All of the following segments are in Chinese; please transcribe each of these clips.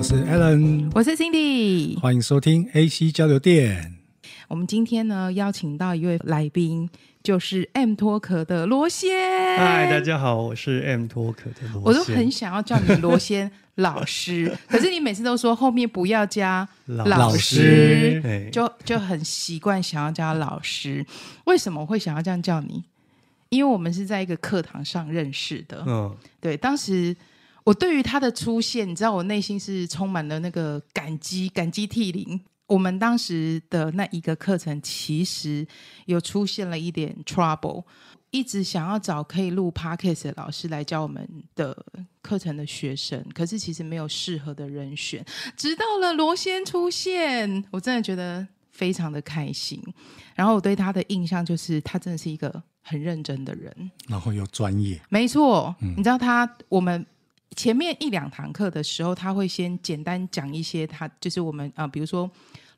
我是 Alan，我是 Cindy，欢迎收听 AC 交流电。我们今天呢邀请到一位来宾，就是 M-Talk 的罗先。嗨，大家好，我是 M-Talk 的罗先。我都很想要叫你罗先老师，可是你每次都说后面不要加老师，老师就就很习惯想要叫老师。为什么会想要这样叫你？因为我们是在一个课堂上认识的。嗯，对，当时。我对于他的出现，你知道，我内心是充满了那个感激，感激涕零。我们当时的那一个课程，其实有出现了一点 trouble，一直想要找可以录 podcast 的老师来教我们的课程的学生，可是其实没有适合的人选。直到了罗先出现，我真的觉得非常的开心。然后我对他的印象就是，他真的是一个很认真的人，然后又专业。没错，嗯、你知道他我们。前面一两堂课的时候，他会先简单讲一些他就是我们啊、呃，比如说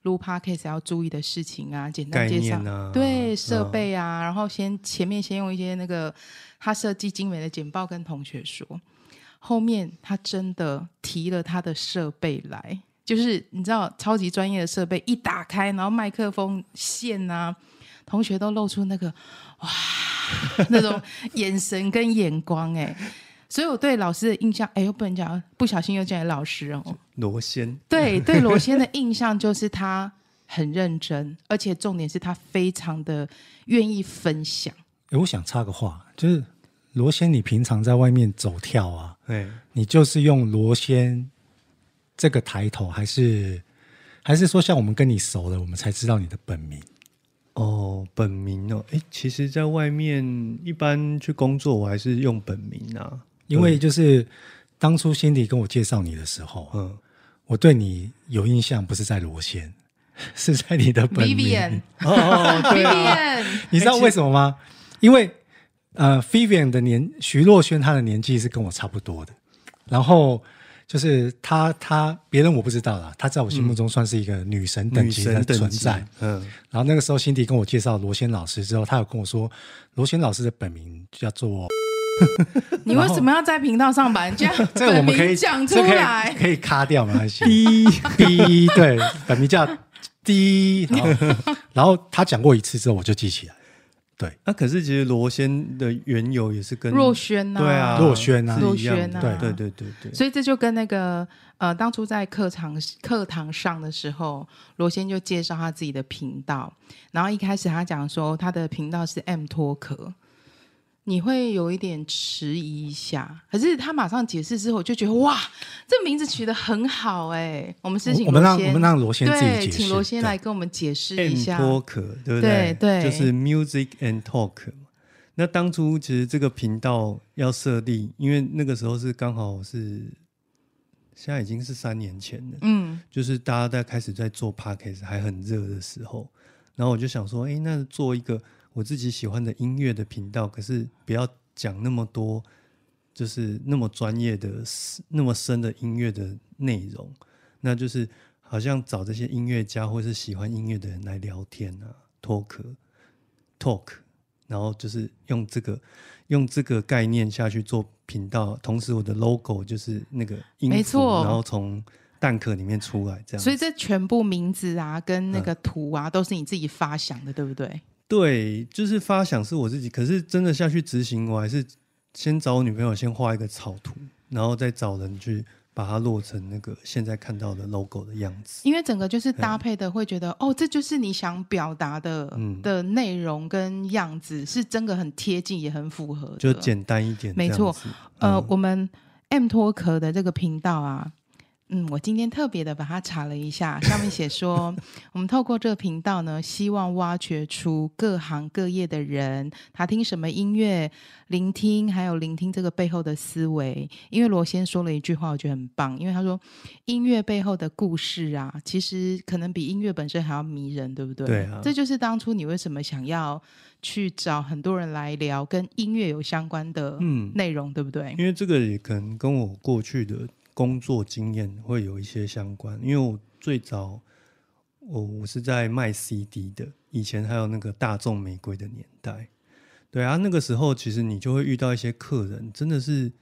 录 Podcast 要注意的事情啊，简单介绍、啊、对设备啊，哦、然后先前面先用一些那个他设计精美的简报跟同学说，后面他真的提了他的设备来，就是你知道超级专业的设备一打开，然后麦克风线啊，同学都露出那个哇那种眼神跟眼光哎、欸。所以我对老师的印象，哎，呦不能讲，不小心又讲老师哦。罗先，对对，罗先的印象就是他很认真，而且重点是他非常的愿意分享。哎，我想插个话，就是罗先，你平常在外面走跳啊，对，你就是用罗先这个抬头，还是还是说像我们跟你熟了，我们才知道你的本名？哦，本名哦，哎，其实，在外面一般去工作，我还是用本名啊。因为就是当初 Cindy 跟我介绍你的时候，嗯，我对你有印象，不是在罗先，是在你的本名。Vivian，哦，对啊，你知道为什么吗？因为呃，Vivian 的年徐若瑄她的年纪是跟我差不多的，然后就是她她别人我不知道啦，她在我心目中算是一个女神等级的存在。嗯，然后那个时候 Cindy 跟我介绍罗先老师之后，她有跟我说，罗先老师的本名叫做。你为什么要在频道上把人家 这个我们可以讲出来？可以卡掉没关系。D B 对，本名叫 D，然后然后他讲过一次之后，我就记起来。对，那可是其实罗先的缘由也是跟若轩呐，对啊，若轩啊，若轩啊，对对对对对。所以这就跟那个呃，当初在课堂课堂上的时候，罗先就介绍他自己的频道，然后一开始他讲说他的频道是 M-Talk。你会有一点迟疑一下，可是他马上解释之后，我就觉得哇，这名字取得很好哎。我们是请罗先，我们让我们让罗先自己解释，请罗先来跟我们解释一下。M-Talk 对不对？对，对就是 Music and Talk。那当初其实这个频道要设立，因为那个时候是刚好是现在已经是三年前了，嗯，就是大家在开始在做 Podcast 还很热的时候，然后我就想说，哎，那做一个。我自己喜欢的音乐的频道，可是不要讲那么多，就是那么专业的、那么深的音乐的内容。那就是好像找这些音乐家或是喜欢音乐的人来聊天啊，talk talk，然后就是用这个用这个概念下去做频道。同时，我的 logo 就是那个音符，没错，然后从蛋壳里面出来这样。所以这全部名字啊，跟那个图啊，嗯、都是你自己发想的，对不对？对，就是发想是我自己，可是真的下去执行，我还是先找我女朋友先画一个草图，然后再找人去把它落成那个现在看到的 logo 的样子。因为整个就是搭配的，会觉得、嗯、哦，这就是你想表达的、嗯、的内容跟样子，是真的很贴近，也很符合。就简单一点，没错。呃，嗯、我们 M-Talk 的这个频道啊。嗯，我今天特别的把它查了一下，上面写说，我们透过这个频道呢，希望挖掘出各行各业的人，他听什么音乐，聆听，还有聆听这个背后的思维。因为罗先说了一句话，我觉得很棒，因为他说，音乐背后的故事啊，其实可能比音乐本身还要迷人，对不对？对啊。这就是当初你为什么想要去找很多人来聊跟音乐有相关的内容，嗯、对不对？因为这个也可能跟我过去的。工作经验会有一些相关，因为我最早我我是在卖 CD 的，以前还有那个大众玫瑰的年代，对啊，那个时候其实你就会遇到一些客人，真的是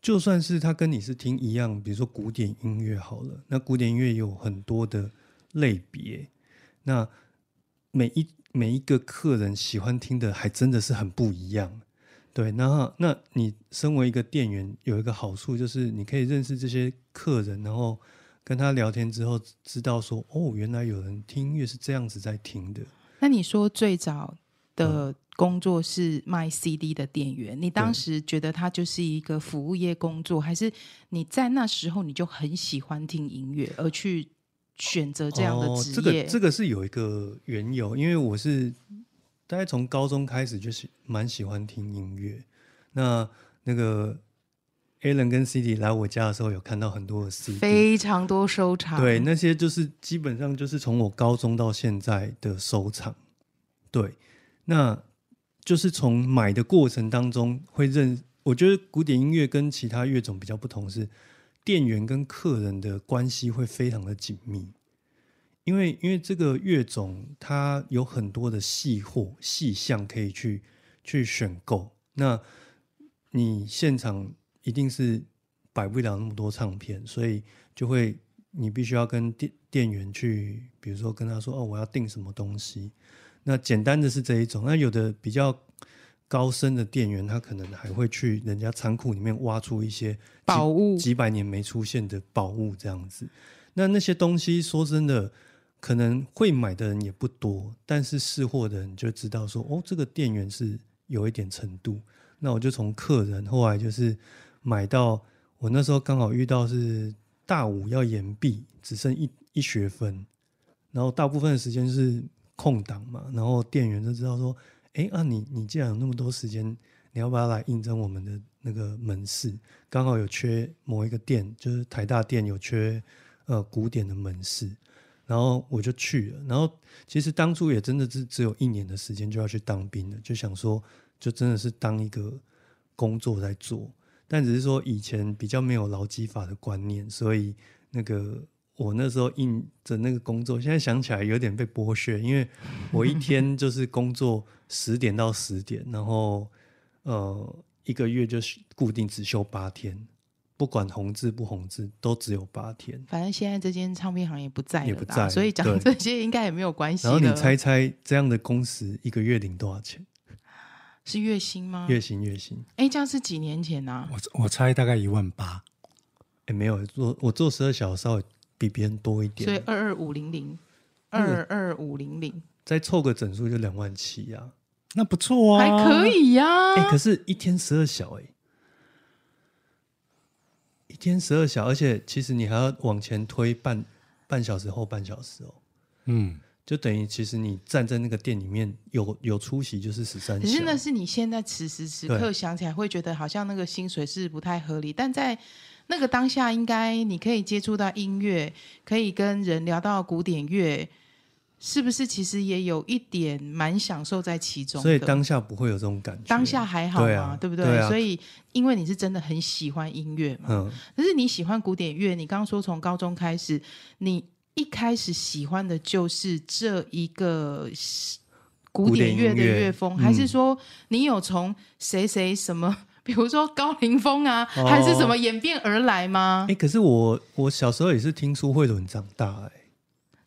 就算是他跟你是听一样，比如说古典音乐好了，那古典音乐有很多的类别，那每一每一个客人喜欢听的还真的是很不一样。对，那那你身为一个店员，有一个好处就是你可以认识这些客人，然后跟他聊天之后，知道说哦，原来有人听音乐是这样子在听的。那你说最早的工作是卖 CD 的店员，嗯、你当时觉得他就是一个服务业工作，还是你在那时候你就很喜欢听音乐而去选择这样的职业？哦、这个这个是有一个缘由，因为我是。大概从高中开始就是蛮喜欢听音乐。那那个 Alan 跟 CD 来我家的时候，有看到很多的 CD，非常多收藏。对，那些就是基本上就是从我高中到现在的收藏。对，那就是从买的过程当中会认。我觉得古典音乐跟其他乐种比较不同，是店员跟客人的关系会非常的紧密。因为因为这个乐种它有很多的细货细项可以去去选购，那你现场一定是摆不了那么多唱片，所以就会你必须要跟店店员去，比如说跟他说哦，我要订什么东西。那简单的是这一种，那有的比较高深的店员，他可能还会去人家仓库里面挖出一些宝物，几百年没出现的宝物这样子。那那些东西说真的。可能会买的人也不多，但是试货的人就知道说，哦，这个店员是有一点程度。那我就从客人后来就是买到，我那时候刚好遇到是大五要延毕，只剩一一学分，然后大部分的时间是空档嘛，然后店员就知道说，哎啊，你你既然有那么多时间，你要不要来应征我们的那个门市？刚好有缺某一个店，就是台大店有缺呃古典的门市。然后我就去了，然后其实当初也真的是只有一年的时间就要去当兵了，就想说就真的是当一个工作在做，但只是说以前比较没有劳基法的观念，所以那个我那时候应着那个工作，现在想起来有点被剥削，因为我一天就是工作十点到十点，然后呃一个月就是固定只休八天。不管红字不红字，都只有八天。反正现在这间唱片行也不在了，也不在，所以讲 这些应该也没有关系。然后你猜猜，这样的工时一个月领多少钱？是月薪吗？月薪，月薪。哎，这样是几年前啊？我我猜大概一万八。哎，没有，做我做十二小时稍微比别人多一点，所以二二五零零，二二五零零，再凑个整数就两万七呀，那不错啊，还可以呀。哎，可是一天十二小哎。一天十二小时，而且其实你还要往前推半半小时后半小时哦。嗯，就等于其实你站在那个店里面有有出席就是十三小时。可是那是你现在此时此刻想起来会觉得好像那个薪水是不太合理，但在那个当下，应该你可以接触到音乐，可以跟人聊到古典乐。是不是其实也有一点蛮享受在其中？所以当下不会有这种感觉，当下还好嘛，对，啊、对不对？对啊、所以因为你是真的很喜欢音乐嘛，嗯，可是你喜欢古典乐，你刚刚说从高中开始，你一开始喜欢的就是这一个古典乐的乐风，还是说你有从谁谁什么，比如说高凌风啊，哦、还是什么演变而来吗？哎，可是我我小时候也是听苏慧伦长大，哎。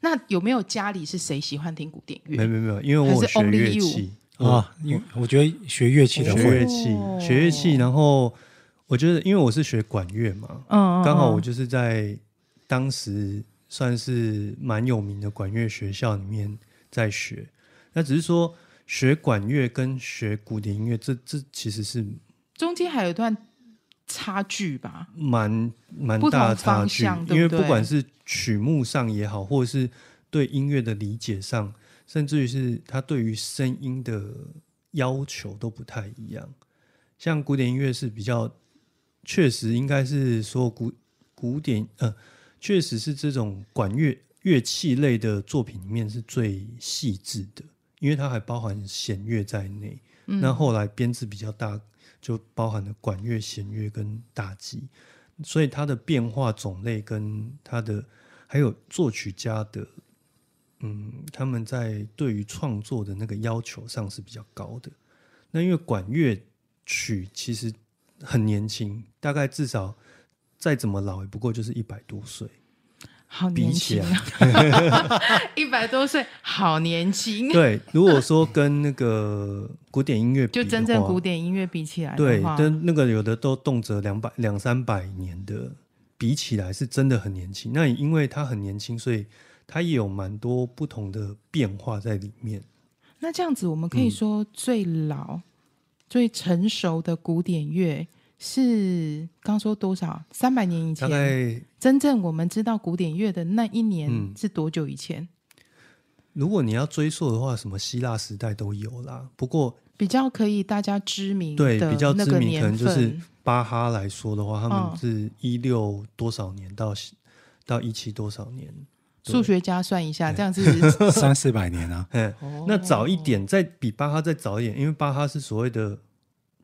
那有没有家里是谁喜欢听古典乐？没有没有，因为我学乐器啊。因为我觉得学乐器的学乐器，学乐器。然后我觉得，因为我是学管乐嘛，嗯，刚好我就是在当时算是蛮有名的管乐学校里面在学。那只是说学管乐跟学古典音乐，这这其实是中间还有一段。差距吧，蛮蛮大的差距，因为不管是曲目上也好，或者是对音乐的理解上，甚至于是他对于声音的要求都不太一样。像古典音乐是比较，确实应该是说古古典，呃，确实是这种管乐乐器类的作品里面是最细致的，因为它还包含弦乐在内。嗯、那后来编制比较大。就包含了管乐、弦乐跟打击，所以它的变化种类跟它的还有作曲家的，嗯，他们在对于创作的那个要求上是比较高的。那因为管乐曲其实很年轻，大概至少再怎么老也不过就是一百多岁。好年轻啊！一百多岁，好年轻。对，如果说跟那个古典音乐，就真正古典音乐比起来，对，跟那个有的都动辄两百两三百年的比起来，是真的很年轻。那因为他很年轻，所以他也有蛮多不同的变化在里面。那这样子，我们可以说最老、嗯、最成熟的古典乐。是刚说多少？三百年以前，大概真正我们知道古典乐的那一年是多久以前？嗯，如果你要追溯的话，什么希腊时代都有啦。不过比较可以大家知名对比较知名，可能就是巴哈来说的话，他们是一六多少年到到一七多少年？数学家算一下，这样子 三四百年啊。嗯，那早一点，再比巴哈再早一点，因为巴哈是所谓的。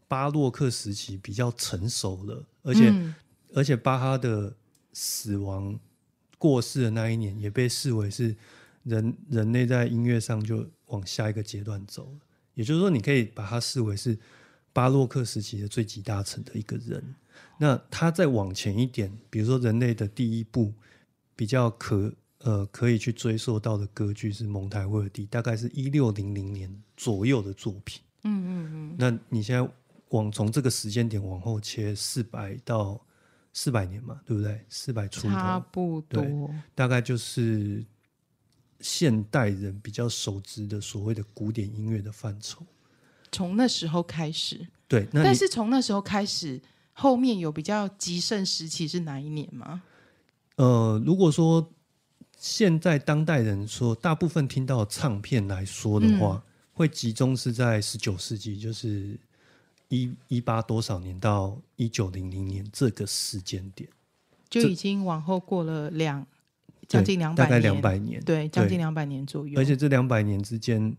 巴洛克时期比较成熟了，而且、嗯、而且巴哈的死亡过世的那一年，也被视为是人人类在音乐上就往下一个阶段走了。也就是说，你可以把他视为是巴洛克时期的最集大成的一个人。那他再往前一点，比如说人类的第一部比较可呃可以去追溯到的歌剧是蒙台威尔第，大概是一六零零年左右的作品。嗯嗯嗯。那你现在。往从这个时间点往后切四百到四百年嘛，对不对？四百出头，差不多，大概就是现代人比较熟知的所谓的古典音乐的范畴。从那时候开始，对。但是从那时候开始，后面有比较极盛时期是哪一年吗？呃，如果说现在当代人说大部分听到唱片来说的话，嗯、会集中是在十九世纪，就是。一一八多少年到一九零零年这个时间点，就已经往后过了两将近两百年，大概两百年，对，将近两百年左右。而且这两百年之间，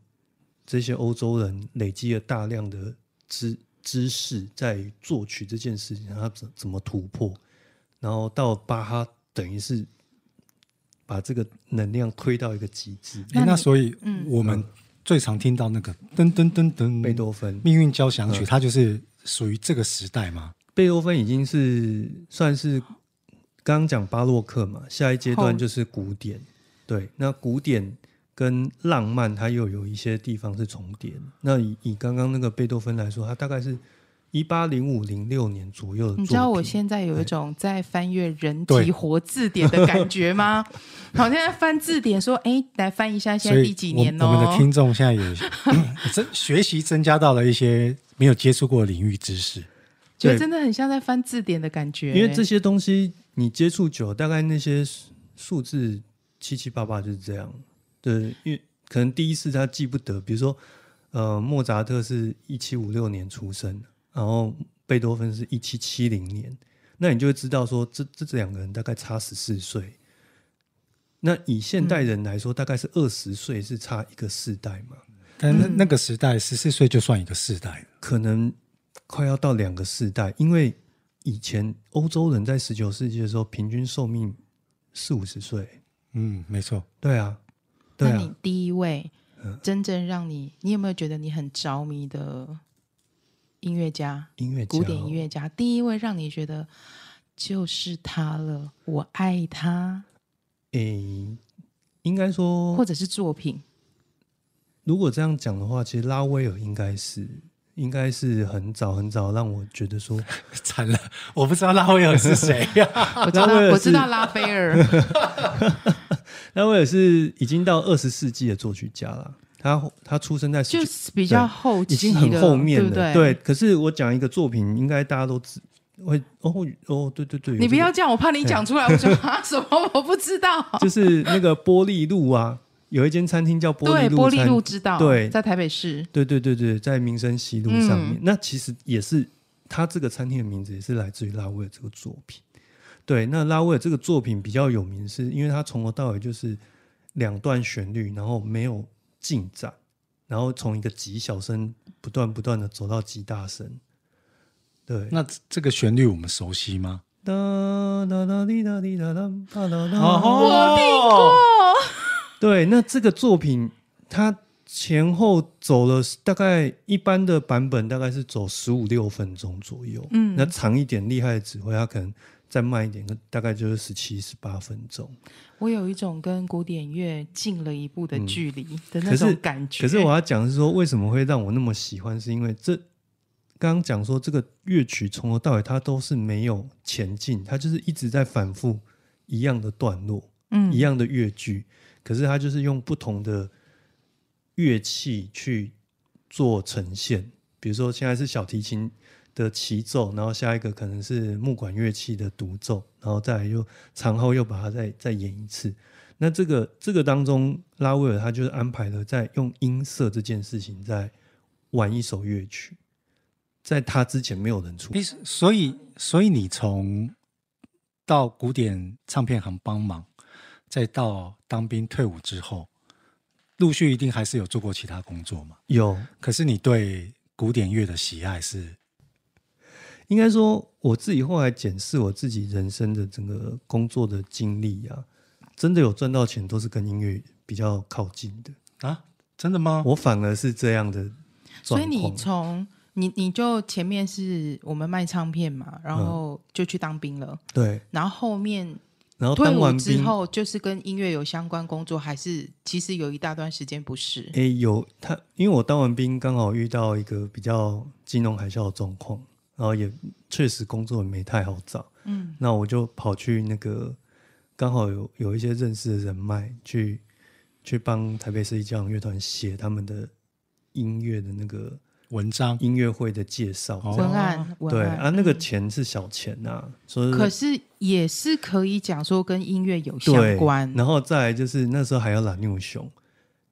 这些欧洲人累积了大量的知知识，在作曲这件事情上，他怎怎么突破？然后到巴哈，等于是把这个能量推到一个极致。那，那所以，嗯，我们。最常听到那个噔噔噔噔，贝多芬《命运交响曲》，它就是属于这个时代嘛？贝多芬已经是算是刚刚讲巴洛克嘛，下一阶段就是古典。对，那古典跟浪漫，它又有一些地方是重叠。那以以刚刚那个贝多芬来说，它大概是。一八零五零六年左右的，你知道我现在有一种在翻阅人体活字典的感觉吗？好像在翻字典，说：“哎，来翻一下，现在第几年哦？”我们的听众现在也增学习增加到了一些没有接触过的领域知识，觉得真的很像在翻字典的感觉。因为这些东西你接触久，大概那些数字七七八八就是这样。对，因为可能第一次他记不得，比如说，呃，莫扎特是一七五六年出生。然后贝多芬是一七七零年，那你就会知道说这这这两个人大概差十四岁。那以现代人来说，嗯、大概是二十岁是差一个世代嘛？但那那个时代十四岁就算一个世代，可能快要到两个世代，因为以前欧洲人在十九世纪的时候平均寿命四五十岁。嗯，没错，对啊，对啊。那你第一位真正让你，你有没有觉得你很着迷的？音乐家，音乐家，古典音乐家，第一位让你觉得就是他了，我爱他。诶，应该说，或者是作品。如果这样讲的话，其实拉威尔应该是，应该是很早很早让我觉得说 惨了，我不知道拉威尔是谁呀？我知道，我知道拉斐尔。拉威尔是已经到二十世纪的作曲家了。他他出生在就是比较后期，已经很后面了，对不对？对，可是我讲一个作品，应该大家都知会哦哦，对对对，你不要这样，我怕你讲出来，我说啊什么我不知道。就是那个玻璃路啊，有一间餐厅叫玻璃路，玻璃路知道，对，在台北市，对对对对，在民生西路上面。那其实也是它这个餐厅的名字，也是来自于拉威尔这个作品。对，那拉威尔这个作品比较有名，是因为他从头到尾就是两段旋律，然后没有。进展，然后从一个极小声不断不断的走到极大声。对，那这个旋律我们熟悉吗？哒哒哒滴哒滴哒哒哒哒。我听过。对，那这个作品它前后走了大概一般的版本大概是走十五六分钟左右，嗯，那长一点厉害的指挥他可能再慢一点，大概就是十七十八分钟。我有一种跟古典乐近了一步的距离的那种感觉。可是，可是我要讲的是说，为什么会让我那么喜欢？是因为这刚刚讲说这个乐曲从头到尾它都是没有前进，它就是一直在反复一样的段落，嗯，一样的乐句，可是他就是用不同的乐器去做呈现。比如说现在是小提琴的齐奏，然后下一个可能是木管乐器的独奏，然后再又长后又把它再再演一次。那这个这个当中，拉威尔他就是安排了在用音色这件事情在玩一首乐曲，在他之前没有人出。所以所以你从到古典唱片行帮忙，再到当兵退伍之后，陆续一定还是有做过其他工作嘛？有。可是你对古典乐的喜爱是？应该说，我自己后来检视我自己人生的整个工作的经历啊，真的有赚到钱，都是跟音乐比较靠近的啊？真的吗？我反而是这样的。所以你从你你就前面是我们卖唱片嘛，然后就去当兵了，嗯、对，然后后面然后当完之后就是跟音乐有相关工作，还是其实有一大段时间不是？诶，有他，因为我当完兵刚好遇到一个比较金融海啸的状况。然后也确实工作也没太好找，嗯，那我就跑去那个刚好有有一些认识的人脉，去去帮台北市立交响乐团写他们的音乐的那个文章、音乐会的介绍文案。对啊，那个钱是小钱呐、啊，所以可是也是可以讲说跟音乐有相关。然后再来就是那时候还有拉妞熊。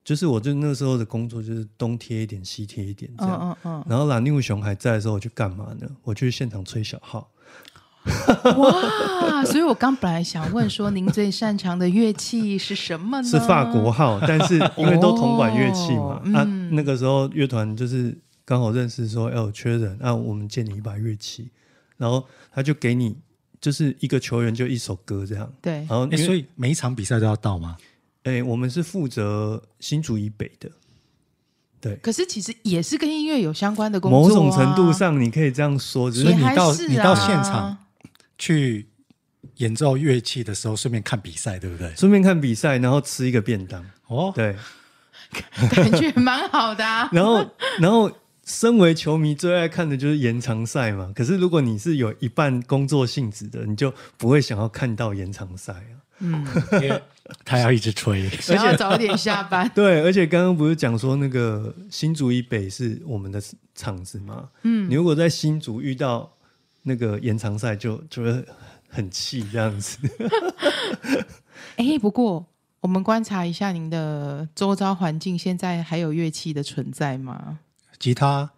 就是我就那时候的工作就是东贴一点西贴一点这样，嗯嗯、然后拉妞熊还在的时候，我去干嘛呢？我去现场吹小号。哇！所以我刚本来想问说，您最擅长的乐器是什么呢？是法国号，但是因为都同管乐器嘛，哦嗯、啊，那个时候乐团就是刚好认识说，要、哎、缺人，那、啊、我们借你一把乐器，然后他就给你就是一个球员就一首歌这样，对，然后、欸、所以每一场比赛都要到吗？哎、欸，我们是负责新竹以北的，对。可是其实也是跟音乐有相关的工作、啊。某种程度上，你可以这样说，只是你到啊、你到现场去演奏乐器的时候，顺便看比赛，对不对？顺便看比赛，然后吃一个便当。哦，对，感觉蛮好的、啊。然后，然后，身为球迷最爱看的就是延长赛嘛。可是如果你是有一半工作性质的，你就不会想要看到延长赛啊。嗯，因 为他要一直吹，而且要早点下班。对，而且刚刚不是讲说那个新竹以北是我们的场子吗？嗯，你如果在新竹遇到那个延长赛，就就会很气这样子。哎、欸，不过我们观察一下您的周遭环境，现在还有乐器的存在吗？吉他。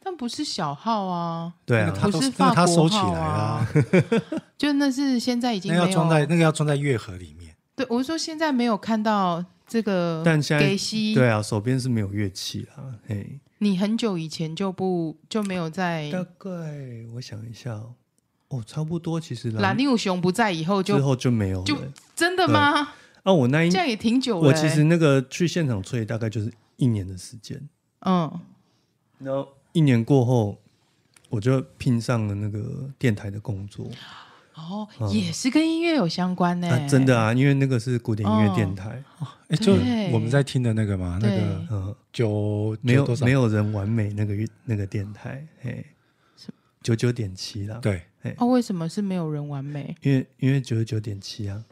但不是小号啊，对啊，不是法国号啊，他收起来啊，就那是现在已经没有那要装在那个要装在乐盒里面。对，我是说现在没有看到这个，但现在对啊，手边是没有乐器啊。嘿，你很久以前就不就没有在？大概我想一下哦，差不多其实拉妞熊不在以后就之后就没有了，就真的吗？啊，我那一这样也挺久了。我其实那个去现场吹大概就是一年的时间，嗯，然后。一年过后，我就聘上了那个电台的工作。哦，嗯、也是跟音乐有相关呢、啊。真的啊，因为那个是古典音乐电台。哦，哎、欸，就我们在听的那个嘛，那个嗯，九没有没有人完美那个那个电台，嘿，九九点七啦。对，嘿哦，为什么是没有人完美？因为因为九十九点七啊。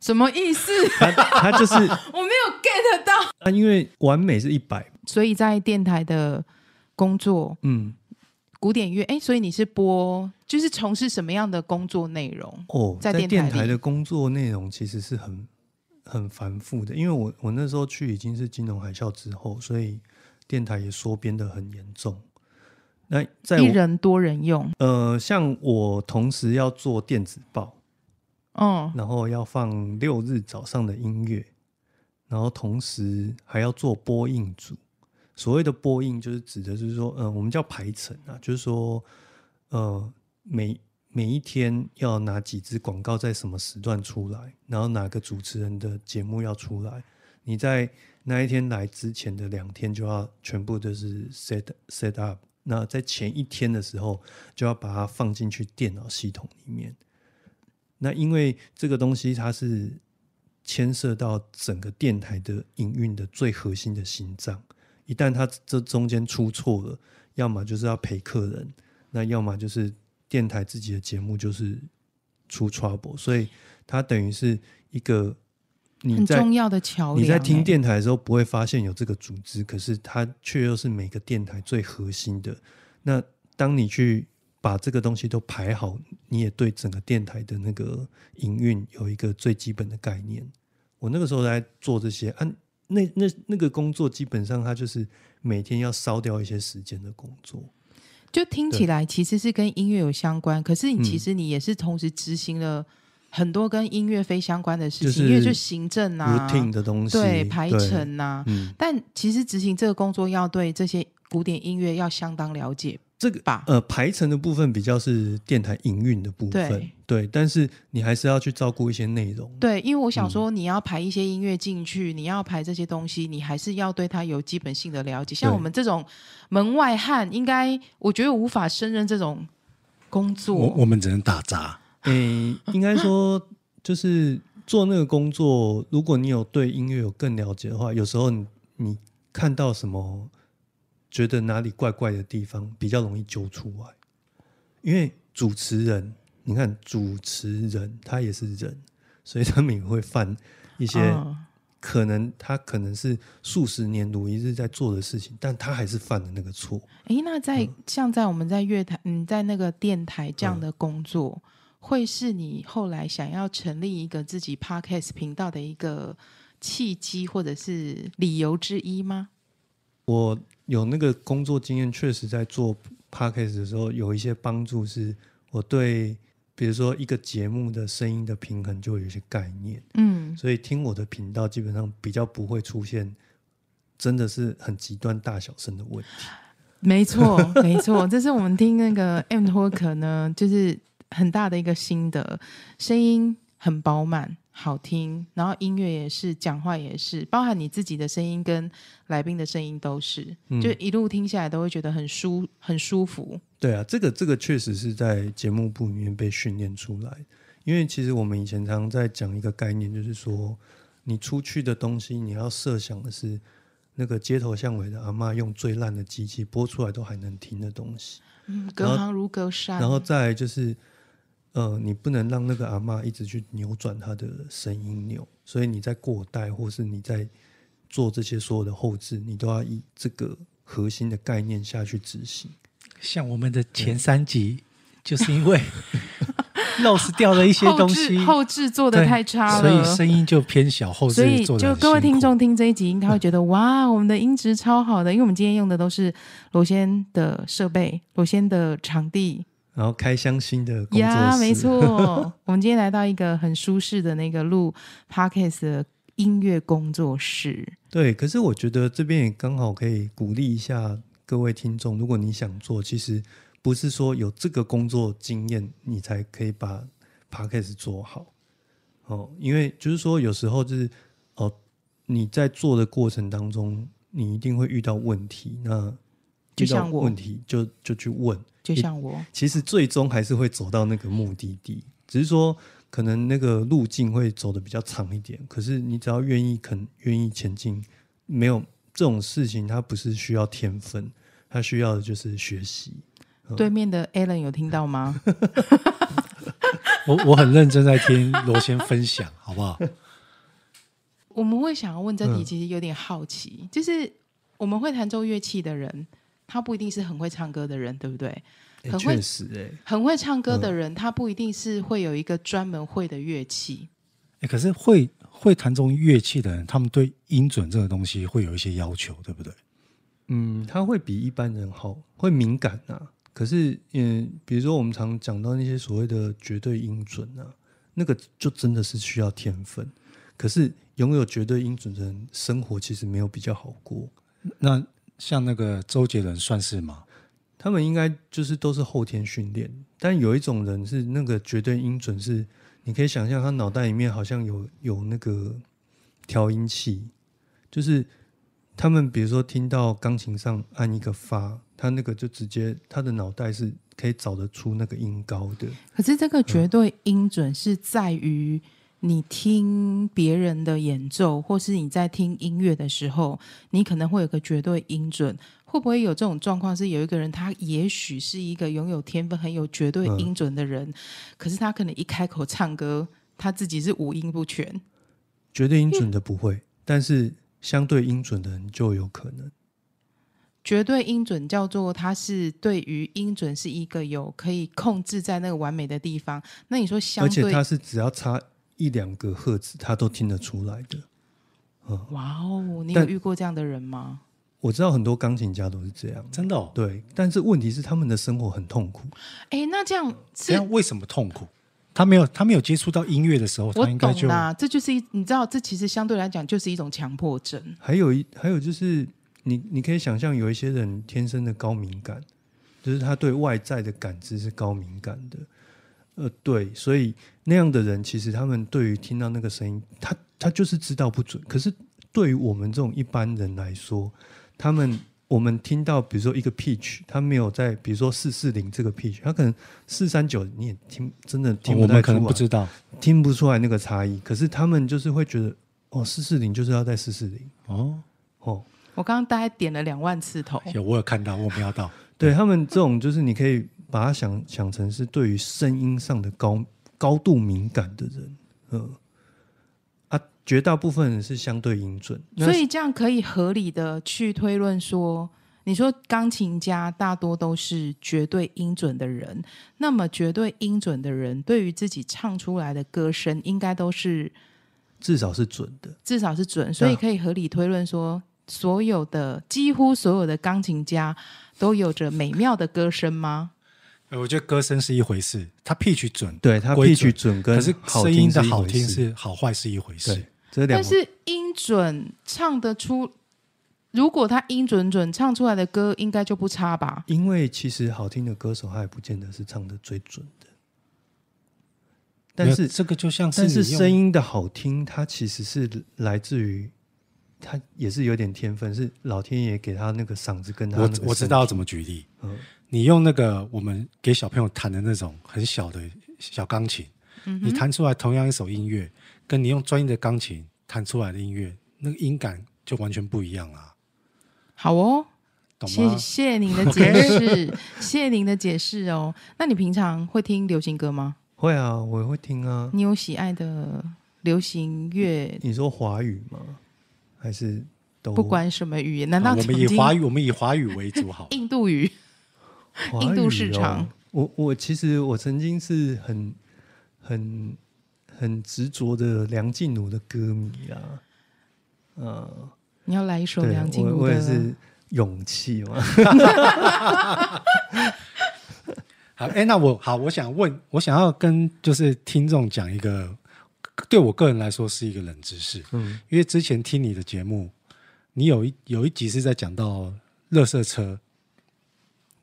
什么意思？他他就是 我没有 get 到。啊，因为完美是一百，所以在电台的。工作，嗯，古典乐，哎，所以你是播，就是从事什么样的工作内容？哦，在电台，的工作内容其实是很很繁复的，因为我我那时候去已经是金融海啸之后，所以电台也缩编的很严重。那在一人多人用，呃，像我同时要做电子报，哦，然后要放六日早上的音乐，然后同时还要做播映组。所谓的播映就是指的，就是说，嗯，我们叫排程啊，就是说，呃，每每一天要哪几支广告在什么时段出来，然后哪个主持人的节目要出来，你在那一天来之前的两天就要全部都是 set set up，那在前一天的时候就要把它放进去电脑系统里面。那因为这个东西它是牵涉到整个电台的营运的最核心的心脏，一旦他这中间出错了，要么就是要赔客人，那要么就是电台自己的节目就是出 trouble，所以它等于是一个你在很重要的桥梁。你在听电台的时候不会发现有这个组织，可是它却又是每个电台最核心的。那当你去把这个东西都排好，你也对整个电台的那个营运有一个最基本的概念。我那个时候在做这些，啊，那那那个工作基本上它就是每天要烧掉一些时间的工作。就听起来其实是跟音乐有相关，可是你其实你也是同时执行了很多跟音乐非相关的事情，就是、因为就行政啊，routine 的东西，对排程啊。嗯、但其实执行这个工作要对这些古典音乐要相当了解。这个吧，呃，排程的部分比较是电台营运的部分，对，对，但是你还是要去照顾一些内容，对，因为我想说，你要排一些音乐进去，嗯、你要排这些东西，你还是要对它有基本性的了解。像我们这种门外汉，应该我觉得无法胜任这种工作，我我们只能打杂。诶，应该说就是做那个工作，如果你有对音乐有更了解的话，有时候你你看到什么。觉得哪里怪怪的地方比较容易揪出来，因为主持人，你看主持人他也是人，所以他们也会犯一些可能他可能是数十年如一日在做的事情，但他还是犯了那个错。哎，那在、嗯、像在我们在乐台，嗯，在那个电台这样的工作，嗯、会是你后来想要成立一个自己 Podcast 频道的一个契机或者是理由之一吗？我。有那个工作经验，确实在做 podcast 的时候有一些帮助。是我对，比如说一个节目的声音的平衡，就有一些概念。嗯，所以听我的频道基本上比较不会出现真的是很极端大小声的问题。没错，没错，这是我们听那个 MTalker 呢，就是很大的一个心得，声音很饱满。好听，然后音乐也是，讲话也是，包含你自己的声音跟来宾的声音都是，嗯、就一路听下来都会觉得很舒很舒服。对啊，这个这个确实是在节目部里面被训练出来，因为其实我们以前常常在讲一个概念，就是说你出去的东西，你要设想的是那个街头巷尾的阿嬷用最烂的机器播出来都还能听的东西，嗯，隔行如隔山。然后再就是。呃，你不能让那个阿嬷一直去扭转她的声音钮，所以你在过带或是你在做这些所有的后置，你都要以这个核心的概念下去执行。像我们的前三集，就是因为 loss 掉了一些东西，后置做的太差了，所以声音就偏小。后置所以就各位听众听这一集，应该会觉得哇，我们的音质超好的，因为我们今天用的都是罗先的设备，罗先的场地。然后开箱新的工作室呀，没错。我们今天来到一个很舒适的那个录 Podcast 的音乐工作室。对，可是我觉得这边也刚好可以鼓励一下各位听众，如果你想做，其实不是说有这个工作经验你才可以把 Podcast 做好哦，因为就是说有时候就是哦，你在做的过程当中，你一定会遇到问题，那遇到问题就就去问。就像我，其实最终还是会走到那个目的地，只是说可能那个路径会走的比较长一点。可是你只要愿意肯愿意前进，没有这种事情，它不是需要天分，它需要的就是学习。对面的 Alan 有听到吗？我我很认真在听罗先分享，好不好？我们会想要问这题，其实有点好奇，嗯、就是我们会弹奏乐器的人。他不一定是很会唱歌的人，对不对？欸、很会，确实、欸，很会唱歌的人，嗯、他不一定是会有一个专门会的乐器。欸、可是会会弹这种乐器的人，他们对音准这个东西会有一些要求，对不对？嗯，他会比一般人好，会敏感啊。可是，嗯，比如说我们常讲到那些所谓的绝对音准啊，那个就真的是需要天分。可是拥有绝对音准的人，生活其实没有比较好过。那像那个周杰伦算是吗？他们应该就是都是后天训练，但有一种人是那个绝对音准，是你可以想象他脑袋里面好像有有那个调音器，就是他们比如说听到钢琴上按一个发，他那个就直接他的脑袋是可以找得出那个音高的。可是这个绝对音准是在于你听别人的演奏，或是你在听音乐的时候，你可能会有个绝对音准。会不会有这种状况？是有一个人，他也许是一个拥有天分、很有绝对音准的人，嗯、可是他可能一开口唱歌，他自己是五音不全。绝对音准的不会，嗯、但是相对音准的人就有可能。绝对音准叫做他是对于音准是一个有可以控制在那个完美的地方。那你说相对，而且他是只要差一两个赫兹，他都听得出来的。嗯、哇哦，你有遇过这样的人吗？我知道很多钢琴家都是这样，真的哦。对，但是问题是他们的生活很痛苦。哎，那这样这样为什么痛苦？他没有他没有接触到音乐的时候，他应该就我懂啦。这就是一，你知道，这其实相对来讲就是一种强迫症。还有一还有就是，你你可以想象有一些人天生的高敏感，就是他对外在的感知是高敏感的。呃，对，所以那样的人其实他们对于听到那个声音，他他就是知道不准。可是对于我们这种一般人来说，他们，我们听到，比如说一个 pitch，他没有在，比如说四四零这个 pitch，他可能四三九，你也听，真的听不太出来，哦，我们可能不知道，听不出来那个差异。可是他们就是会觉得，哦，四四零就是要在四四零，哦哦。我刚刚大概点了两万次头，有我有看到，我瞄到。对他们这种，就是你可以把它想想成是对于声音上的高高度敏感的人，嗯。绝大部分人是相对音准，所以这样可以合理的去推论说，你说钢琴家大多都是绝对音准的人，那么绝对音准的人对于自己唱出来的歌声，应该都是至少是准的，至少是准，所以可以合理推论说，所有的几乎所有的钢琴家都有着美妙的歌声吗？我觉得歌声是一回事，他 pitch 准，对他 pitch 准，可是声音的好听是好坏是一回事。但是音准唱得出，如果他音准准唱出来的歌，应该就不差吧？因为其实好听的歌手，他也不见得是唱的最准的。但是这个就像是，但是声音的好听，它其实是来自于，他也是有点天分，是老天爷给他那个嗓子跟他。我我知道怎么举例，嗯，你用那个我们给小朋友弹的那种很小的小钢琴，嗯、你弹出来同样一首音乐。跟你用专业的钢琴弹出来的音乐，那个音感就完全不一样啊。好哦，懂吗？谢谢您的解释，谢 谢您的解释哦。那你平常会听流行歌吗？会啊，我也会听啊。你有喜爱的流行乐？你说华语吗？还是都不管什么语言？难道我们以华语？我们以华语为主好？印度语，语印度市场。我我其实我曾经是很很。很执着的梁静茹的歌迷啊，呃，你要来一首梁静茹的，我也是勇气嘛。好，哎、欸，那我好，我想问，我想要跟就是听众讲一个，对我个人来说是一个冷知识，嗯，因为之前听你的节目，你有一有一集是在讲到垃圾车。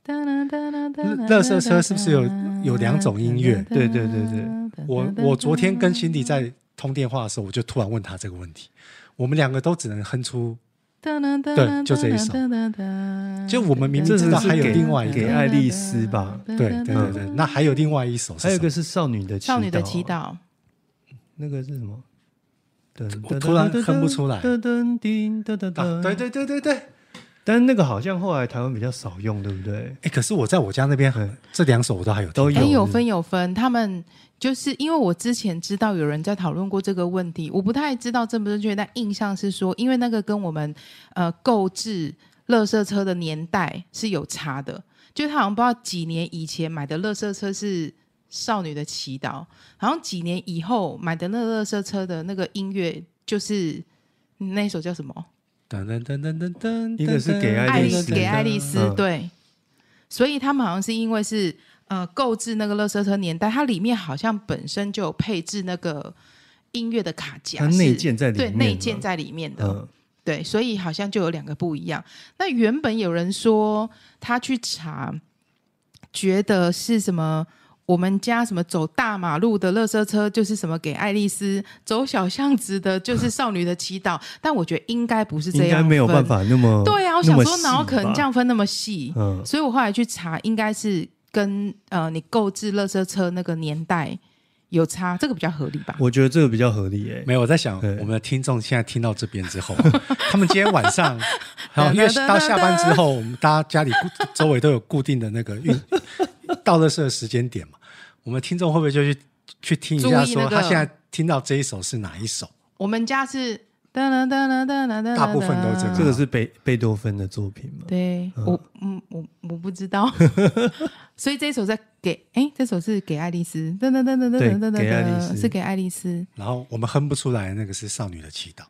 垃圾车是不是有有两种音乐？对对对对，我我昨天跟辛迪在通电话的时候，我就突然问他这个问题，我们两个都只能哼出，对，就这一首，就我们明明知道还有另外一个爱丽丝吧？对对对，那还有另外一首，还有一个是少女的少女的祈祷，那个是什么？我突然哼不出来。对对对对对。但那个好像后来台湾比较少用，对不对？哎，可是我在我家那边，很这两首我都还有都有。分有分，他们就是因为我之前知道有人在讨论过这个问题，我不太知道正不正确，但印象是说，因为那个跟我们呃购置垃圾车的年代是有差的，就他好像不知道几年以前买的垃圾车是少女的祈祷，好像几年以后买的那个垃圾车的那个音乐就是那首叫什么？噔噔噔噔噔噔，一个是给爱丽丝，给爱丽丝，对，所以他们好像是因为是呃购置那个乐色车年代，它里面好像本身就有配置那个音乐的卡夹，它内建在里面，对，内建在里面的，嗯、对，所以好像就有两个不一样。那原本有人说他去查，觉得是什么我们家什么走大马路的垃圾车就是什么给爱丽丝，走小巷子的就是少女的祈祷。但我觉得应该不是这样，应该没有办法那么对啊。我想说，哪有可能这样分那么细？嗯，所以我后来去查，应该是跟呃你购置垃圾车那个年代有差，这个比较合理吧？我觉得这个比较合理诶、欸。没有，我在想我们的听众现在听到这边之后，他们今天晚上，然后因为到下班之后，我们大家家里周围都有固定的那个运。到乐视的时间点嘛，我们听众会不会就去去听一下，说他现在听到这一首是哪一首？我们家是噔噔噔噔噔噔，大部分都这个这个是贝贝多芬的作品吗？对我，嗯，我我不知道，所以这一首在给哎，这首是给爱丽丝噔噔噔噔噔噔噔，给爱丽丝是给爱丽丝。然后我们哼不出来，那个是少女的祈祷，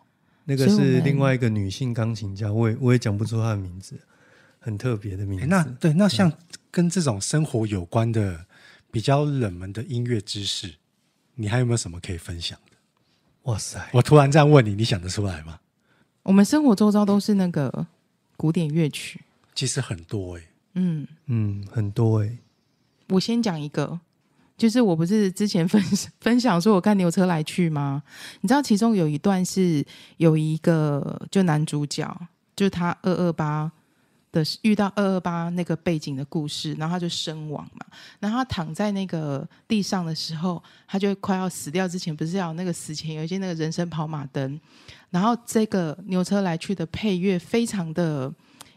那个是另外一个女性钢琴家，我也我也讲不出她的名字，很特别的名字。那对，那像。跟这种生活有关的比较冷门的音乐知识，你还有没有什么可以分享的？哇塞！我突然这样问你，你想得出来吗？我们生活周遭都是那个古典乐曲，其实很多哎、欸，嗯嗯，很多哎、欸。我先讲一个，就是我不是之前分 分享说我看牛车来去吗？你知道其中有一段是有一个就男主角，就是他二二八。的遇到二二八那个背景的故事，然后他就身亡嘛。然后他躺在那个地上的时候，他就快要死掉之前，不是要那个死前有一些那个人生跑马灯。然后这个牛车来去的配乐非常的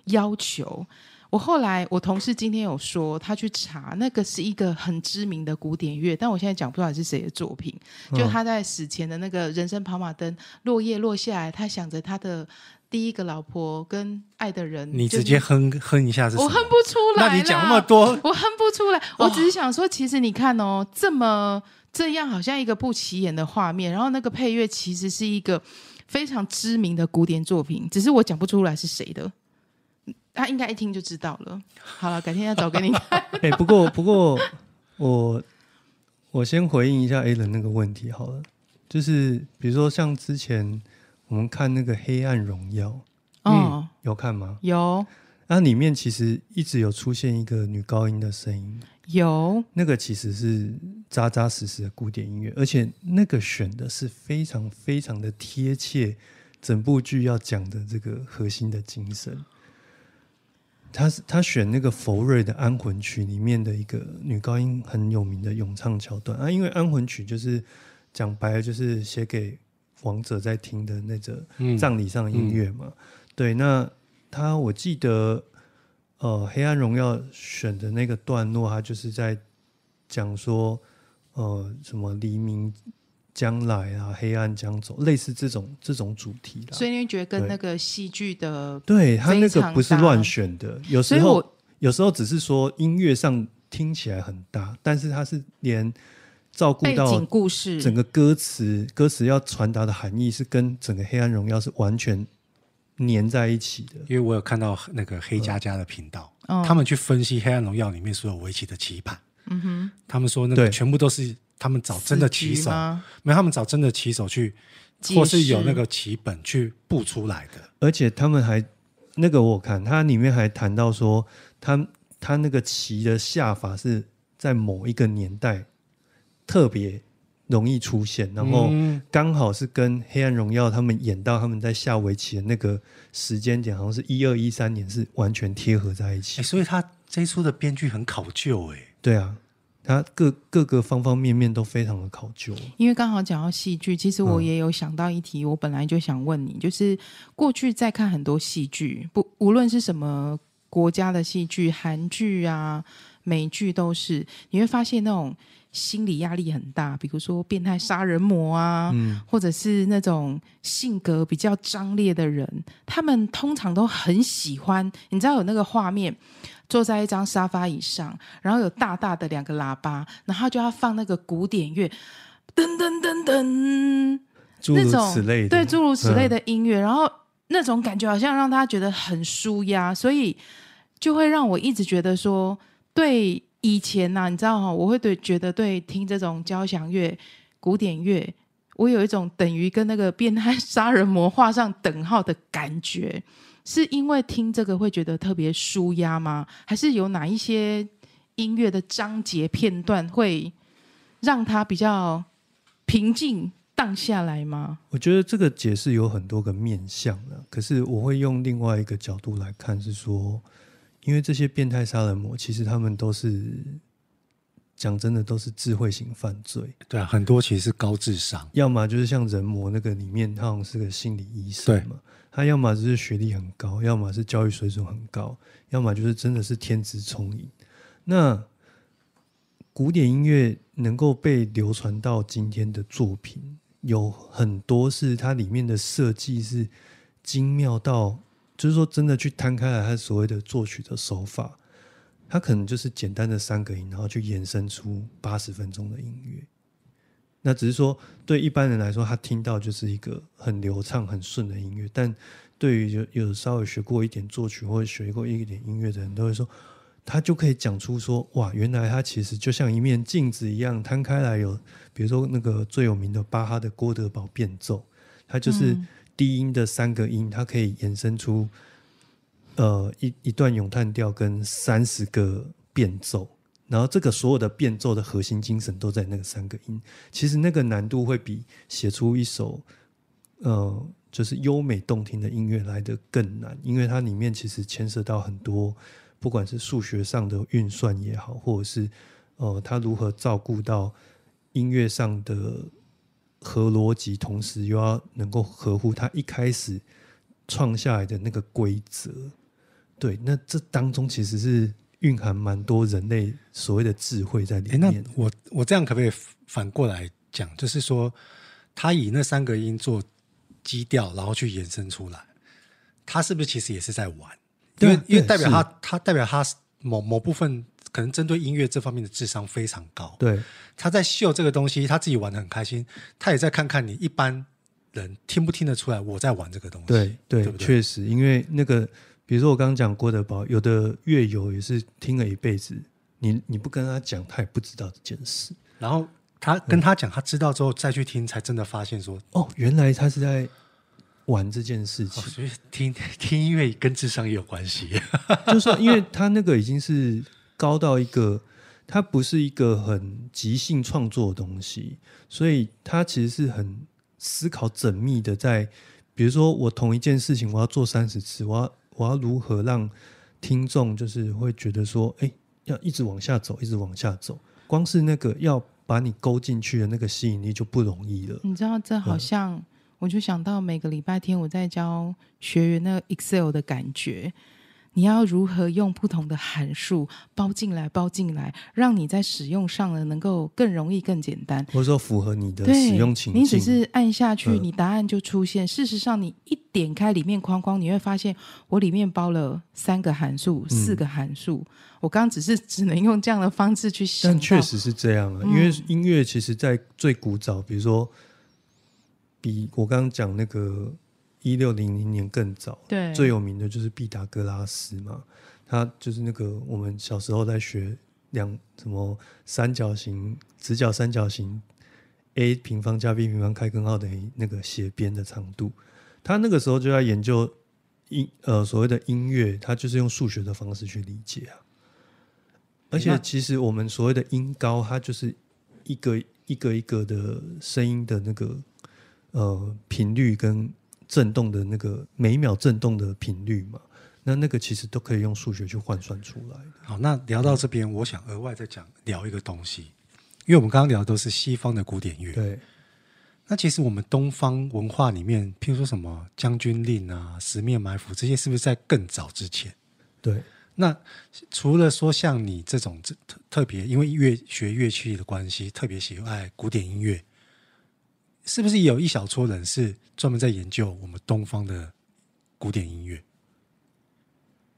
要求。我后来我同事今天有说，他去查那个是一个很知名的古典乐，但我现在讲不出来是谁的作品。就他在死前的那个人生跑马灯，落叶落下来，他想着他的。第一个老婆跟爱的人，你直接哼哼一下是？我哼不出来。那你讲那么多，我哼不出来。我只是想说，其实你看哦，这么这样，好像一个不起眼的画面，然后那个配乐其实是一个非常知名的古典作品，只是我讲不出来是谁的。他应该一听就知道了。好了，改天要找给你看。哎，不过不过，我我先回应一下 Alan 那个问题好了，就是比如说像之前。我们看那个《黑暗荣耀》，嗯，嗯，有看吗？有。那里面其实一直有出现一个女高音的声音，有。那个其实是扎扎实实的古典音乐，而且那个选的是非常非常的贴切，整部剧要讲的这个核心的精神。他是他选那个佛瑞的《安魂曲》里面的一个女高音很有名的咏唱桥段啊，因为《安魂曲》就是讲白了就是写给。王者在听的那个葬礼上的音乐嘛，嗯嗯、对，那他我记得，呃，《黑暗荣耀》选的那个段落，他就是在讲说，呃，什么黎明将来啊，黑暗将走，类似这种这种主题啦。所以你觉得跟那个戏剧的对，对他那个不是乱选的，有时候有时候只是说音乐上听起来很大，但是他是连。照顾到故事，整个歌词歌词要传达的含义是跟整个《黑暗荣耀》是完全粘在一起的。因为我有看到那个黑加加的频道，嗯、他们去分析《黑暗荣耀》里面所有围棋的棋盘。嗯哼，他们说那个全部都是他们找真的棋手，没有他们找真的棋手去，或是有那个棋本去布出来的。而且他们还那个我看，他里面还谈到说，他他那个棋的下法是在某一个年代。特别容易出现，然后刚好是跟《黑暗荣耀》他们演到他们在下围棋的那个时间点，好像是一二一三年，是完全贴合在一起。欸，所以他这一出的编剧很考究，哎，对啊，他各各个方方面面都非常的考究。因为刚好讲到戏剧，其实我也有想到一题，我本来就想问你，就是过去在看很多戏剧，不无论是什么国家的戏剧，韩剧啊、美剧都是，你会发现那种。心理压力很大，比如说变态杀人魔啊，嗯、或者是那种性格比较张烈的人，他们通常都很喜欢。你知道有那个画面，坐在一张沙发椅上，然后有大大的两个喇叭，然后就要放那个古典乐，噔噔噔噔，诸如此类的，对，诸如此类的音乐，嗯、然后那种感觉好像让他觉得很舒压，所以就会让我一直觉得说对。以前呐、啊，你知道哈，我会对觉得对听这种交响乐、古典乐，我有一种等于跟那个变态杀人魔画上等号的感觉，是因为听这个会觉得特别舒压吗？还是有哪一些音乐的章节片段，会让他比较平静荡下来吗？我觉得这个解释有很多个面向的，可是我会用另外一个角度来看，是说，因为这些变态杀人魔，其实他们都是。讲真的，都是智慧型犯罪。对啊，很多其实是高智商，要么就是像人魔那个里面，他好像是个心理医生嘛。对他要么就是学历很高，要么是教育水准很高，要么就是真的是天资聪颖。那古典音乐能够被流传到今天的作品，有很多是它里面的设计是精妙到，就是说真的去摊开来，他所谓的作曲的手法。他可能就是简单的三个音，然后去延伸出八十分钟的音乐。那只是说，对一般人来说，他听到就是一个很流畅、很顺的音乐。但对于有有稍微学过一点作曲或者学过一点音乐的人，都会说，他就可以讲出说，哇，原来他其实就像一面镜子一样，摊开来有，比如说那个最有名的巴哈的《郭德堡变奏》，他就是低音的三个音，它可以延伸出。呃，一一段咏叹调跟三十个变奏，然后这个所有的变奏的核心精神都在那个三个音。其实那个难度会比写出一首呃，就是优美动听的音乐来得更难，因为它里面其实牵涉到很多，不管是数学上的运算也好，或者是呃，它如何照顾到音乐上的合逻辑，同时又要能够合乎他一开始创下来的那个规则。对，那这当中其实是蕴含蛮多人类所谓的智慧在里面。那我我这样可不可以反过来讲？就是说，他以那三个音做基调，然后去延伸出来，他是不是其实也是在玩？对因为因为代表他，他代表他某某部分可能针对音乐这方面的智商非常高。对，他在秀这个东西，他自己玩的很开心，他也在看看你一般人听不听得出来我在玩这个东西。对对，对对确实，因为那个。比如说我刚刚讲郭德宝，有的乐友也是听了一辈子，你你不跟他讲，他也不知道这件事。然后他跟他讲，他知道之后再去听，才真的发现说，哦，原来他是在玩这件事情。哦、所以听 听音乐跟智商也有关系，就是说，因为他那个已经是高到一个，它不是一个很即兴创作的东西，所以它其实是很思考缜密的在，在比如说我同一件事情，我要做三十次，我要。我要如何让听众就是会觉得说，哎，要一直往下走，一直往下走。光是那个要把你勾进去的那个吸引力就不容易了。你知道，这好像、嗯、我就想到每个礼拜天我在教学员那个 Excel 的感觉。你要如何用不同的函数包进来、包进来，让你在使用上呢能够更容易、更简单，或者说符合你的使用情境。你只是按下去，你答案就出现。嗯、事实上，你一点开里面框框，你会发现我里面包了三个函数、四个函数。嗯、我刚刚只是只能用这样的方式去想，但确实是这样啊。嗯、因为音乐其实，在最古早，比如说，比我刚刚讲那个。一六零零年更早，对，最有名的就是毕达哥拉斯嘛，他就是那个我们小时候在学两什么三角形、直角三角形，a 平方加 b 平方开根号等于那个斜边的长度。他那个时候就在研究音呃所谓的音乐，他就是用数学的方式去理解啊。而且其实我们所谓的音高，它就是一个一个一个的声音的那个呃频率跟。震动的那个每秒震动的频率嘛，那那个其实都可以用数学去换算出来。好，那聊到这边，嗯、我想额外再讲聊一个东西，因为我们刚刚聊的都是西方的古典乐。对。那其实我们东方文化里面，譬如说什么《将军令》啊，《十面埋伏》这些，是不是在更早之前？对。那除了说像你这种特特别，因为乐学乐器的关系，特别喜爱古典音乐。是不是有一小撮人是专门在研究我们东方的古典音乐？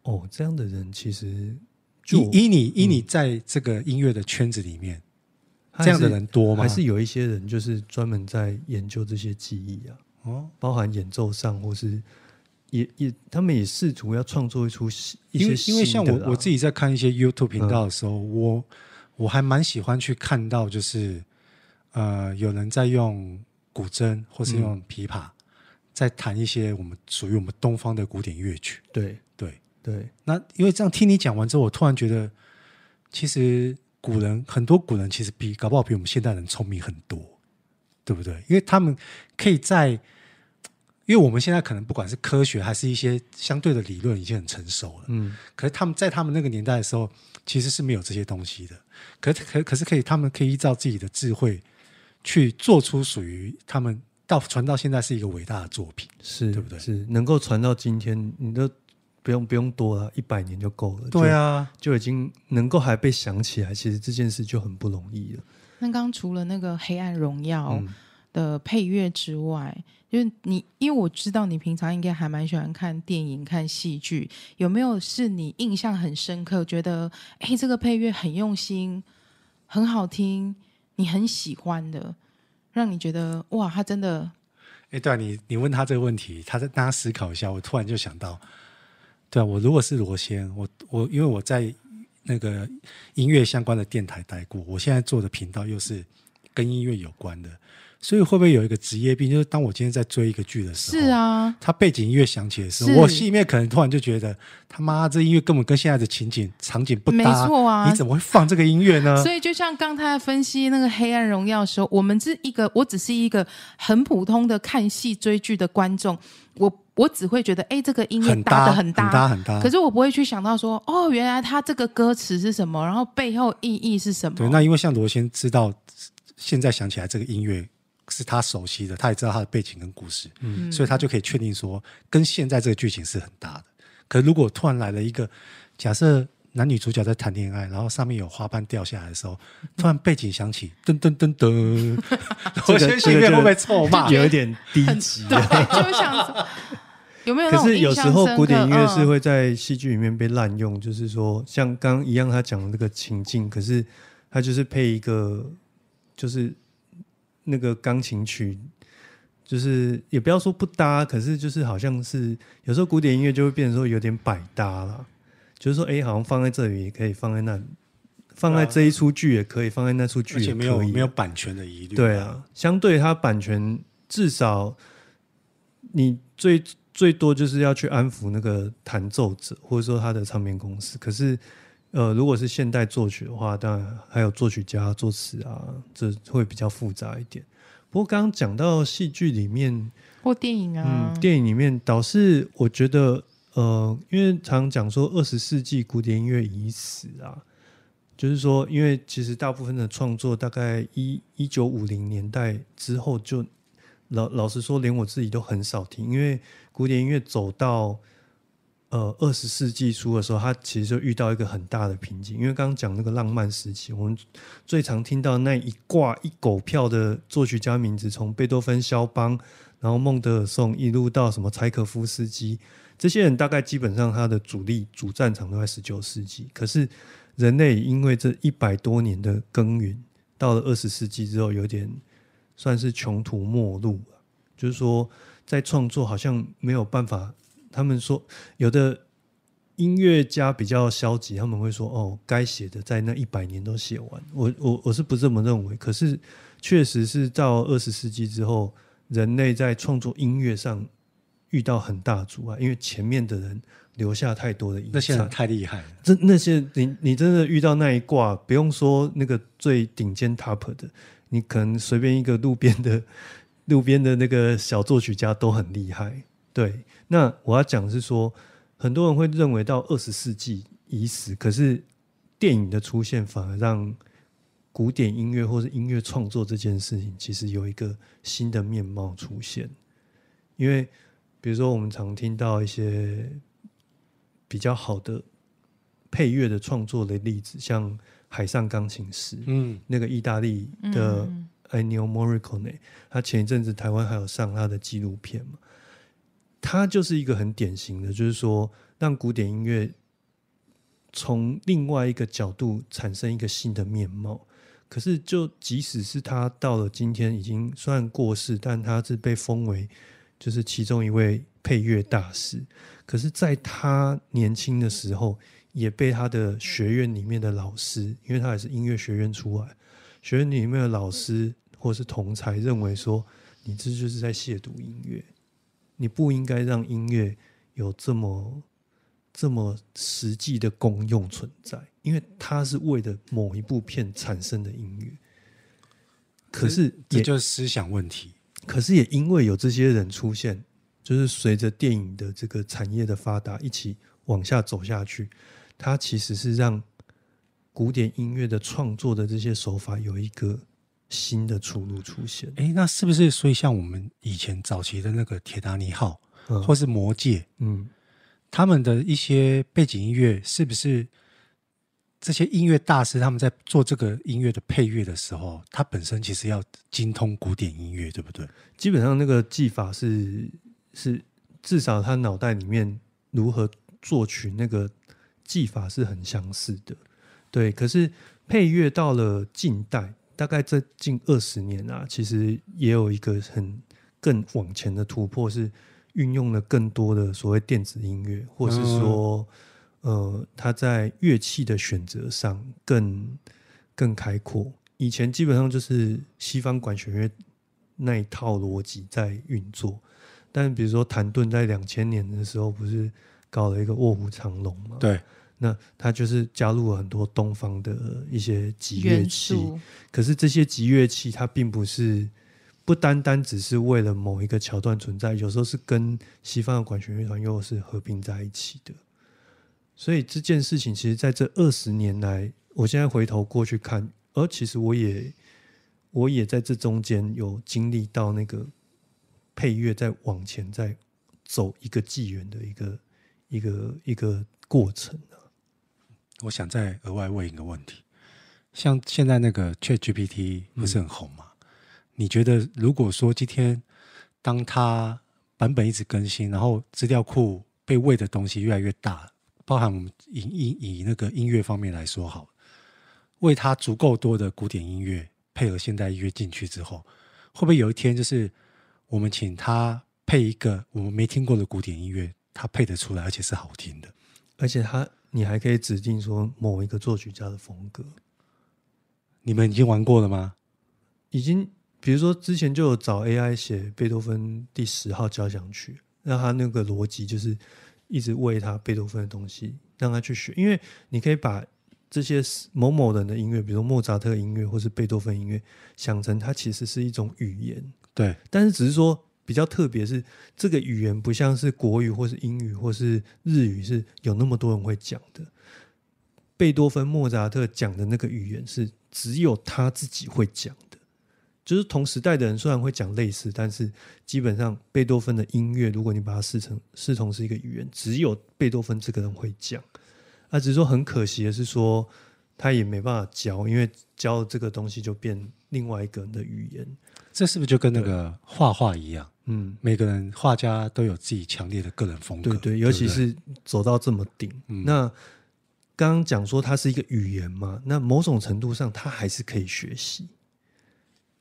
哦，这样的人其实就以你以你在这个音乐的圈子里面，嗯、这样的人多吗？还是有一些人就是专门在研究这些技艺啊？哦，包含演奏上，或是也也他们也试图要创作出一些新的。因为像我我自己在看一些 YouTube 频道的时候，嗯、我我还蛮喜欢去看到，就是呃，有人在用。古筝，或是用琵琶，嗯、在弹一些我们属于我们东方的古典乐曲。对对对。那因为这样听你讲完之后，我突然觉得，其实古人很多古人其实比搞不好比我们现代人聪明很多，对不对？因为他们可以在，因为我们现在可能不管是科学还是一些相对的理论已经很成熟了，嗯，可是他们在他们那个年代的时候其实是没有这些东西的，可可可是可以，他们可以依照自己的智慧去做出属于他们。到传到现在是一个伟大的作品，是对不对？是能够传到今天，你都不用不用多了，一百年就够了。对啊，就，就已经能够还被想起来，其实这件事就很不容易了。那刚除了那个《黑暗荣耀》的配乐之外，嗯、就是你，因为我知道你平常应该还蛮喜欢看电影、看戏剧，有没有是你印象很深刻，觉得哎，这个配乐很用心，很好听，你很喜欢的？让你觉得哇，他真的，哎，对啊，你你问他这个问题，他在大家思考一下。我突然就想到，对啊，我如果是罗先，我我因为我在那个音乐相关的电台待过，我现在做的频道又是跟音乐有关的。所以会不会有一个职业病？就是当我今天在追一个剧的时候，是啊，他背景音乐响起的时候，我心里面可能突然就觉得，他妈这音乐根本跟现在的情景场景不搭，没错啊，你怎么会放这个音乐呢？所以就像刚才分析那个《黑暗荣耀》的时候，我们是一个，我只是一个很普通的看戏追剧的观众，我我只会觉得，哎，这个音乐搭得很搭，很搭，很搭。可是我不会去想到说，哦，原来他这个歌词是什么，然后背后意义是什么？对，那因为像罗先知道，现在想起来这个音乐。是他熟悉的，他也知道他的背景跟故事，嗯，所以他就可以确定说，跟现在这个剧情是很搭的。可是如果突然来了一个假设，男女主角在谈恋爱，然后上面有花瓣掉下来的时候，突然背景响起，噔噔噔噔，我先心里面会不会臭骂？有一点低级，对，就想有没有？可是有时候古典音乐是会在戏剧里面被滥用，嗯、就是说像刚刚一样，他讲的那个情境，可是他就是配一个，就是。那个钢琴曲，就是也不要说不搭，可是就是好像是有时候古典音乐就会变成说有点百搭了，就是说哎，好像放在这里也可以，放在那，放在这一出剧也可以，放在那出剧也可以，而且没有没有版权的疑虑。对啊，相对它版权至少你最最多就是要去安抚那个弹奏者，或者说他的唱片公司，可是。呃，如果是现代作曲的话，当然还有作曲家、作词啊，这会比较复杂一点。不过刚刚讲到戏剧里面或电影啊，嗯，电影里面倒是我觉得，呃，因为常讲说二十世纪古典音乐已死啊，就是说，因为其实大部分的创作大概一一九五零年代之后就，就老老实说，连我自己都很少听，因为古典音乐走到。呃，二十世纪初的时候，他其实就遇到一个很大的瓶颈，因为刚刚讲那个浪漫时期，我们最常听到那一挂一狗票的作曲家名字，从贝多芬、肖邦，然后孟德尔颂，一路到什么柴可夫斯基，这些人大概基本上他的主力主战场都在十九世纪。可是人类因为这一百多年的耕耘，到了二十世纪之后，有点算是穷途末路了，就是说在创作好像没有办法。他们说，有的音乐家比较消极，他们会说：“哦，该写的在那一百年都写完。”我我我是不这么认为。可是，确实是到二十世纪之后，人类在创作音乐上遇到很大阻碍，因为前面的人留下太多的遗产，那些人太厉害了。这那些你你真的遇到那一挂，不用说那个最顶尖 top 的，你可能随便一个路边的路边的那个小作曲家都很厉害。对，那我要讲的是说，很多人会认为到二十世纪已死，可是电影的出现反而让古典音乐或是音乐创作这件事情，其实有一个新的面貌出现。因为比如说，我们常听到一些比较好的配乐的创作的例子，像《海上钢琴师》，嗯，那个意大利的 Ennio Morricone，他前一阵子台湾还有上他的纪录片嘛。它就是一个很典型的，就是说让古典音乐从另外一个角度产生一个新的面貌。可是，就即使是他到了今天已经算过世，但他是被封为就是其中一位配乐大师。可是，在他年轻的时候，也被他的学院里面的老师，因为他也是音乐学院出来，学院里面的老师或是同才认为说，你这就是在亵渎音乐。你不应该让音乐有这么这么实际的功用存在，因为它是为了某一部片产生的音乐。可是这就是思想问题。可是也因为有这些人出现，就是随着电影的这个产业的发达，一起往下走下去，它其实是让古典音乐的创作的这些手法有一个新的出路出现。哎，那是不是所以像我们以前早期的那个《铁达尼号》嗯、或是《魔戒》，嗯，他们的一些背景音乐是不是？这些音乐大师他们在做这个音乐的配乐的时候，他本身其实要精通古典音乐，对不对？基本上那个技法是是至少他脑袋里面如何作曲那个技法是很相似的，对。可是配乐到了近代，大概这近二十年啊，其实也有一个很更往前的突破，是运用了更多的所谓电子音乐，或是说。嗯呃，他在乐器的选择上更更开阔。以前基本上就是西方管弦乐那一套逻辑在运作，但比如说谭盾在两千年的时候不是搞了一个卧虎藏龙嘛？对，那他就是加入了很多东方的一些吉乐器。可是这些吉乐器它并不是不单单只是为了某一个桥段存在，有时候是跟西方的管弦乐团又是合并在一起的。所以这件事情，其实在这二十年来，我现在回头过去看，而其实我也，我也在这中间有经历到那个配乐在往前在走一个纪元的一个一个一个过程啊。我想再额外问一个问题，像现在那个 ChatGPT 不是很红吗？嗯。你觉得如果说今天当它版本一直更新，然后资料库被喂的东西越来越大，包含我们以以以那个音乐方面来说好了，为它足够多的古典音乐配合现代音乐进去之后，会不会有一天就是我们请它配一个我们没听过的古典音乐，它配得出来，而且是好听的，而且他你还可以指定说某一个作曲家的风格。你们已经玩过了吗？已经，比如说之前就有找 AI 写贝多芬第十号交响曲，让他那个逻辑就是。一直喂他贝多芬的东西，让他去学，因为你可以把这些某某人的音乐，比如说莫扎特音乐或是贝多芬音乐，想成它其实是一种语言。对，但是只是说比较特别是这个语言不像是国语或是英语或是日语是有那么多人会讲的。贝多芬、莫扎特讲的那个语言是只有他自己会讲的。就是同时代的人虽然会讲类似，但是基本上贝多芬的音乐，如果你把它视成视同是一个语言，只有贝多芬这个人会讲。啊，只是说很可惜的是说，他也没办法教，因为教这个东西就变另外一个人的语言。这是不是就跟那个画画一样？嗯，每个人画家都有自己强烈的个人风格。对对，尤其是走到这么顶。嗯，那刚刚讲说它是一个语言嘛，那某种程度上，它还是可以学习。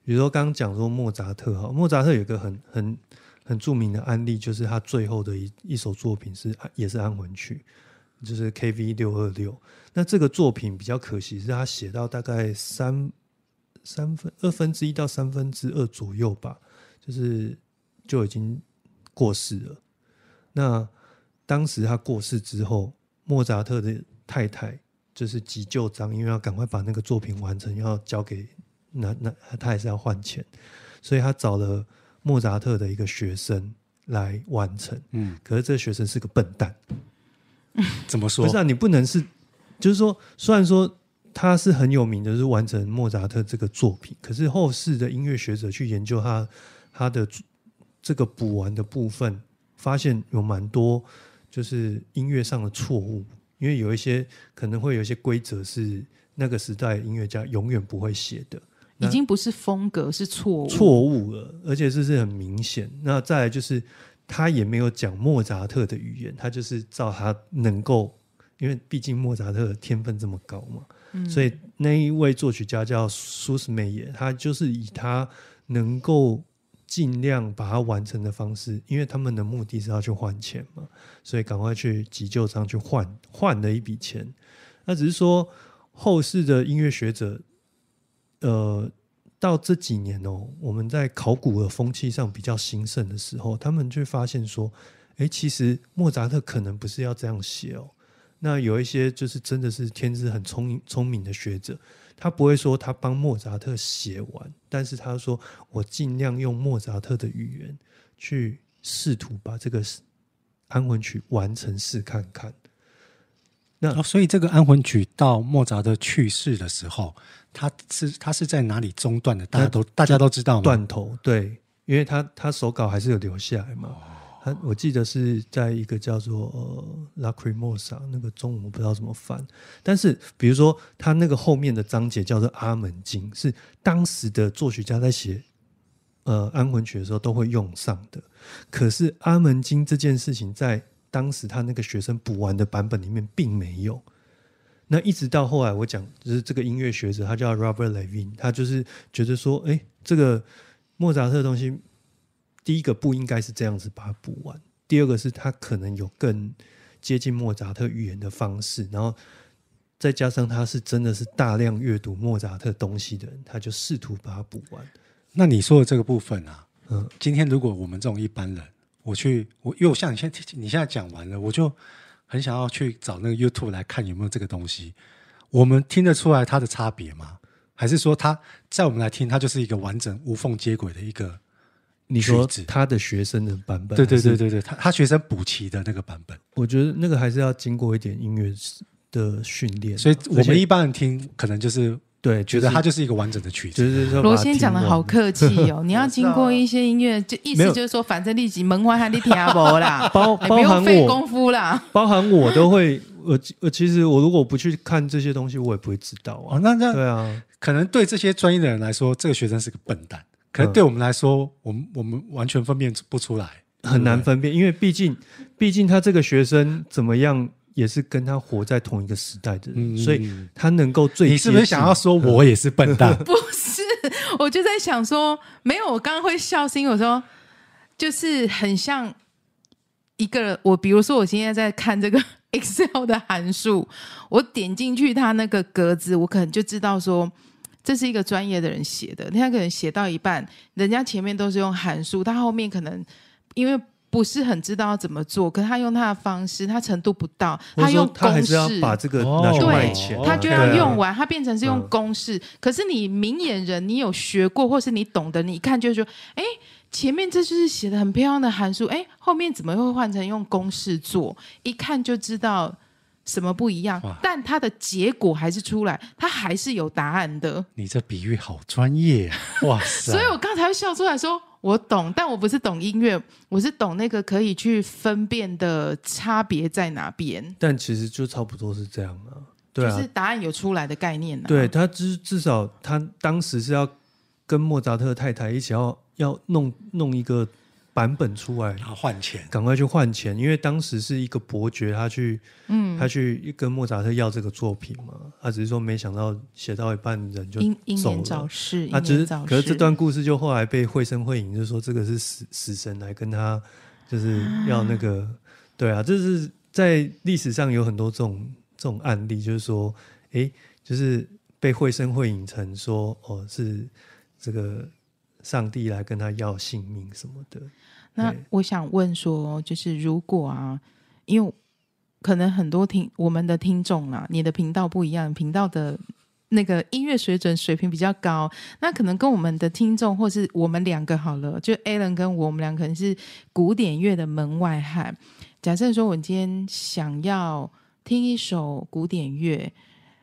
比如说，刚刚讲说莫扎特哈，莫扎特有一个很很很著名的案例，就是他最后的一一首作品是也是安魂曲，就是 KV 六二六。那这个作品比较可惜，是他写到大概三三分二分之一到三分之二左右吧，就是就已经过世了。那当时他过世之后，莫扎特的太太就是急就章，因为要赶快把那个作品完成，要交给。那那他还是要换钱，所以他找了莫扎特的一个学生来完成。嗯，可是这个学生是个笨蛋。怎么说？不是啊，你不能是，就是说，虽然说他是很有名的，是完成莫扎特这个作品，可是后世的音乐学者去研究他他的这个补完的部分，发现有蛮多就是音乐上的错误，因为有一些可能会有一些规则是那个时代音乐家永远不会写的。已经不是风格，是错误，错误了，而且这是很明显。那再来就是，他也没有讲莫扎特的语言，他就是照他能够，因为毕竟莫扎特的天分这么高嘛，所以那一位作曲家叫苏斯梅耶，他就是以他能够尽量把它完成的方式，因为他们的目的是要去换钱嘛，所以赶快去急救章去换换了一笔钱。那只是说后世的音乐学者。呃，到这几年哦，我们在考古的风气上比较兴盛的时候，他们就发现说，哎，其实莫扎特可能不是要这样写哦。那有一些就是真的是天资很聪明聪明的学者，他不会说他帮莫扎特写完，但是他说我尽量用莫扎特的语言去试图把这个安魂曲完成试看看。那、哦、所以这个安魂曲到莫扎特去世的时候，他是他是在哪里中断的？大家都大家都知道吗？断头对，因为他他手稿还是有留下来嘛。哦他我记得是在一个叫做呃《Lacrimosa》那个中文我不知道怎么翻，但是比如说他那个后面的章节叫做《阿门经》，是当时的作曲家在写呃安魂曲的时候都会用上的。可是《阿门经》这件事情在当时他那个学生补完的版本里面并没有。那一直到后来我讲，就是这个音乐学者他叫 Robert Levin，他就是觉得说，哎，这个莫扎特的东西。第一个不应该是这样子把它补完，第二个是他可能有更接近莫扎特语言的方式，然后再加上他是真的是大量阅读莫扎特东西的人，他就试图把它补完。那你说的这个部分啊，嗯，今天如果我们这种一般人，我去我因为我像你现在你现在讲完了，我就很想要去找那个 YouTube 来看有没有这个东西，我们听得出来它的差别吗？还是说它在我们来听，它就是一个完整无缝接轨的一个？你说他的学生的版本，对对对对对，他他学生补齐的那个版本，我觉得那个还是要经过一点音乐的训练，所以我们一般人听可能就是对，觉得它就是一个完整的曲子。罗先讲的好客气哦，你要经过一些音乐，就意思就是说，反正立即门外汉你听不啦，包包含我功夫啦，包含我都会，我我其实我如果不去看这些东西，我也不会知道啊。那那对啊，可能对这些专业的人来说，这个学生是个笨蛋。可是对我们来说，嗯、我们我们完全分辨不出来，很难分辨，因为毕竟毕竟他这个学生怎么样，也是跟他活在同一个时代的人，嗯、所以他能够最。你是不是想要说我也是笨蛋？不是，我就在想说，没有，我刚刚会笑，是因为我说，就是很像一个我，比如说我现在在看这个 Excel 的函数，我点进去它那个格子，我可能就知道说。这是一个专业的人写的，他可能写到一半，人家前面都是用函数，他后面可能因为不是很知道要怎么做，可是他用他的方式，他程度不到，他用公式，他把这个拿去卖钱，对，他就要用完，他变成是用公式。嗯、可是你明眼人，你有学过，或是你懂得，你一看就说，哎，前面这就是写的很漂亮的函数，哎，后面怎么会换成用公式做？一看就知道。什么不一样？但它的结果还是出来，它还是有答案的。你这比喻好专业啊！哇塞！所以我刚才笑出来说，我懂，但我不是懂音乐，我是懂那个可以去分辨的差别在哪边。但其实就差不多是这样啊，对啊，就是答案有出来的概念啊。对，他至至少他当时是要跟莫扎特太太一起要要弄弄一个。版本出来，然后换钱，赶快去换钱，因为当时是一个伯爵，他去，嗯，他去跟莫扎特要这个作品嘛，他只是说没想到写到一半人就走了，他只是，可是这段故事就后来被绘声绘影，就是说这个是死死神来跟他，就是要那个，啊。对啊，这是在历史上有很多这种这种案例，就是说，哎，就是被绘声绘影成说，哦，是这个上帝来跟他要性命什么的。那我想问说，就是如果啊，因为可能很多听我们的听众啊，你的频道不一样，频道的那个音乐水准水平比较高，那可能跟我们的听众或是我们两个好了，就 Alan 跟我们两个可能是古典乐的门外汉。假设说，我今天想要听一首古典乐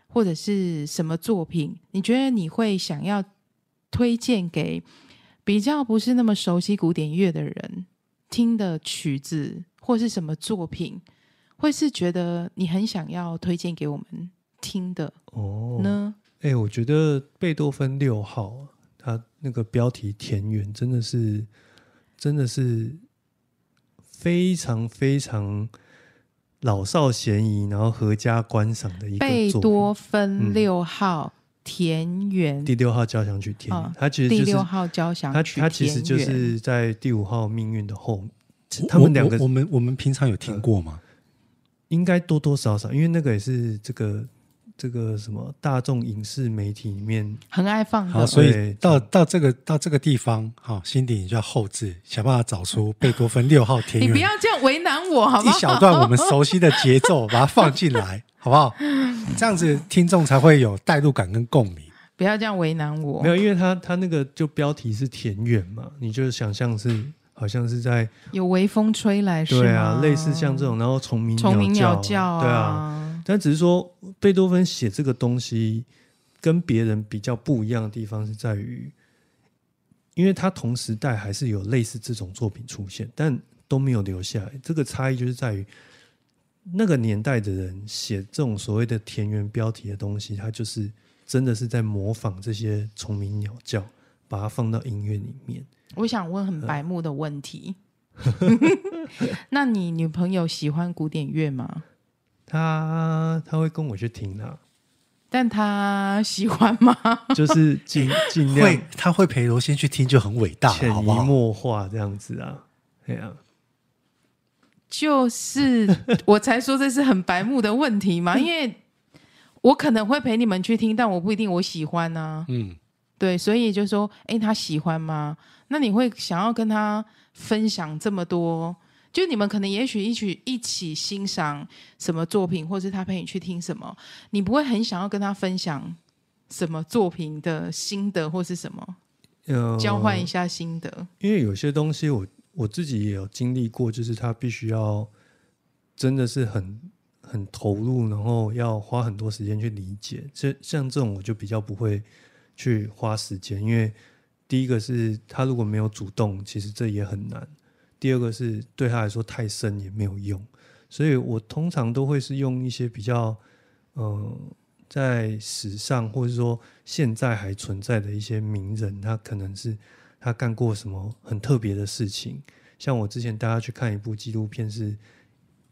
或者是什么作品，你觉得你会想要推荐给？比较不是那么熟悉古典乐的人听的曲子或是什么作品，会是觉得你很想要推荐给我们听的哦呢？哎、欸，我觉得贝多芬六号，他那个标题田园真的是真的是非常非常老少咸宜，然后合家观赏的一个贝多芬六号。嗯田园第六号交响曲田园，它其实就是第六号交响曲，它其实就是在第五号命运的后面。他们两个，我们我们平常有听过吗？应该多多少少，因为那个也是这个这个什么大众影视媒体里面很爱放的。好，所以到到这个到这个地方，好，辛迪你就要后置，想办法找出贝多芬六号田园。你不要这样为难我，好不好？一小段我们熟悉的节奏，把它放进来，好不好？这样子听众才会有代入感跟共鸣。不要这样为难我。没有，因为他他那个就标题是田园嘛，你就想象是好像是在有微风吹来，是？对啊，类似像这种，然后虫鸣虫鸣鸟叫，啊对啊。但只是说贝多芬写这个东西跟别人比较不一样的地方是在于，因为他同时代还是有类似这种作品出现，但都没有留下来。这个差异就是在于那个年代的人写这种所谓的田园标题的东西，他就是。真的是在模仿这些虫鸣鸟叫，把它放到音乐里面。我想问很白目的问题，那你女朋友喜欢古典乐吗？她她会跟我去听啊，但她喜欢吗？就是尽尽量会，她会陪罗先去听就很伟大，潜移默化这样子啊，对啊，就是我才说这是很白目的问题嘛，因为。我可能会陪你们去听，但我不一定我喜欢呢、啊。嗯，对，所以就说，哎，他喜欢吗？那你会想要跟他分享这么多？就你们可能也许一起一起欣赏什么作品，或是他陪你去听什么，你不会很想要跟他分享什么作品的心得或是什么？呃，交换一下心得。因为有些东西我我自己也有经历过，就是他必须要真的是很。很投入，然后要花很多时间去理解。这像这种，我就比较不会去花时间，因为第一个是他如果没有主动，其实这也很难；第二个是对他来说太深也没有用。所以我通常都会是用一些比较，呃，在史上或者说现在还存在的一些名人，他可能是他干过什么很特别的事情。像我之前带他去看一部纪录片是。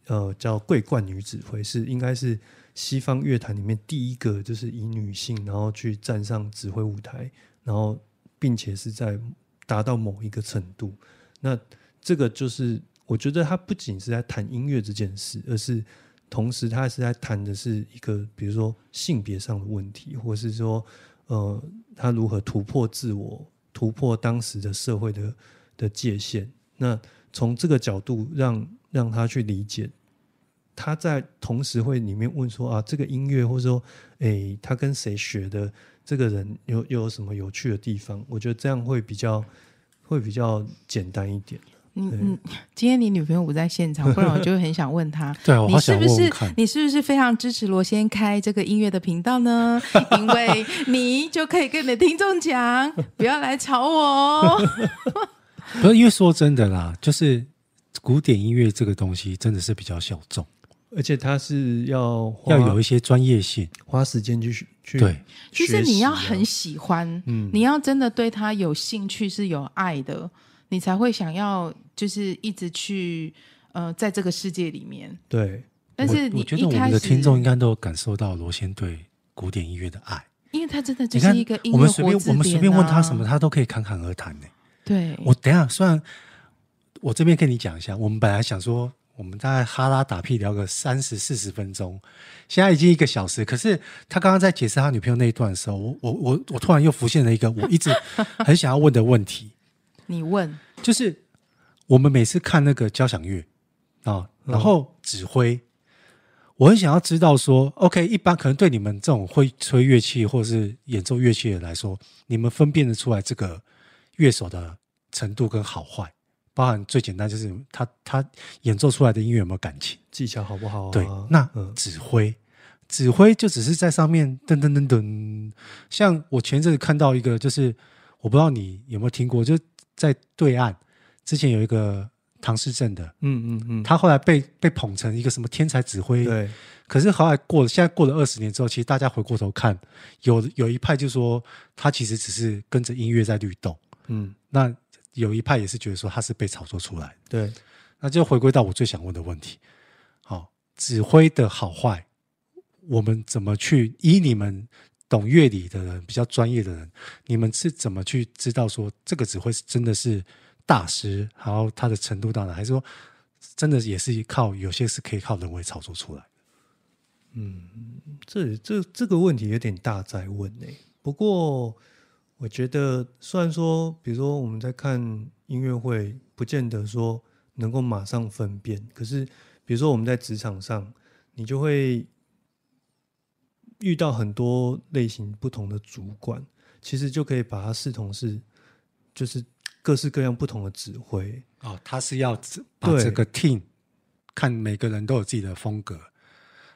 呃，叫桂冠女指挥，是应该是西方乐坛里面第一个，就是以女性然后去站上指挥舞台，然后并且是在达到某一个程度。那这个就是我觉得他不仅是在谈音乐这件事，而是同时他是在谈的是一个，比如说性别上的问题，或是说呃，他如何突破自我，突破当时的社会的的界限。那从这个角度让。让他去理解，他在同时会里面问说啊，这个音乐或者说，诶，他跟谁学的？这个人有又有什么有趣的地方？我觉得这样会比较会比较简单一点。嗯嗯，今天你女朋友不在现场，不然我就很想问她，对，我好想问问你是不是你是不是非常支持罗先开这个音乐的频道呢？因为你就可以跟你的听众讲，不要来吵我。不是，因为说真的啦，就是。古典音乐这个东西真的是比较小众，而且它是要要有一些专业性，花时间去去对。其实你要很喜欢，嗯，你要真的对它有兴趣是有爱的，你才会想要就是一直去呃在这个世界里面。对，但是你我觉得我们的听众应该都有感受到罗先对古典音乐的爱，因为他真的就是一个音乐、啊、我们随便我们随便问他什么，他都可以侃侃而谈呢。对，我等一下虽然。我这边跟你讲一下，我们本来想说，我们大概哈拉打屁聊个三十四十分钟，现在已经一个小时。可是他刚刚在解释他女朋友那一段的时候，我我我我突然又浮现了一个我一直很想要问的问题。你问，就是我们每次看那个交响乐啊，然后指挥，我很想要知道说，OK，一般可能对你们这种会吹乐器或者是演奏乐器的人来说，你们分辨得出来这个乐手的程度跟好坏？包含最简单就是他他演奏出来的音乐有没有感情，技巧好不好啊？对，那指挥、嗯、指挥就只是在上面噔噔噔噔。像我前阵子看到一个，就是我不知道你有没有听过，就在对岸之前有一个唐诗镇的，嗯嗯嗯，他后来被被捧成一个什么天才指挥，对。可是后来过了，现在过了二十年之后，其实大家回过头看，有有一派就说他其实只是跟着音乐在律动，嗯，那。有一派也是觉得说他是被炒作出来的，对，那就回归到我最想问的问题，好，指挥的好坏，我们怎么去以你们懂乐理的人，比较专业的人，你们是怎么去知道说这个指挥是真的是大师，然后他的程度到哪，还是说真的也是靠有些是可以靠人为操作出来的？嗯，这这这个问题有点大在问呢。不过我觉得，虽然说，比如说我们在看音乐会，不见得说能够马上分辨，可是比如说我们在职场上，你就会遇到很多类型不同的主管，其实就可以把它视同是，就是各式各样不同的指挥。哦，他是要把这个 team 看每个人都有自己的风格。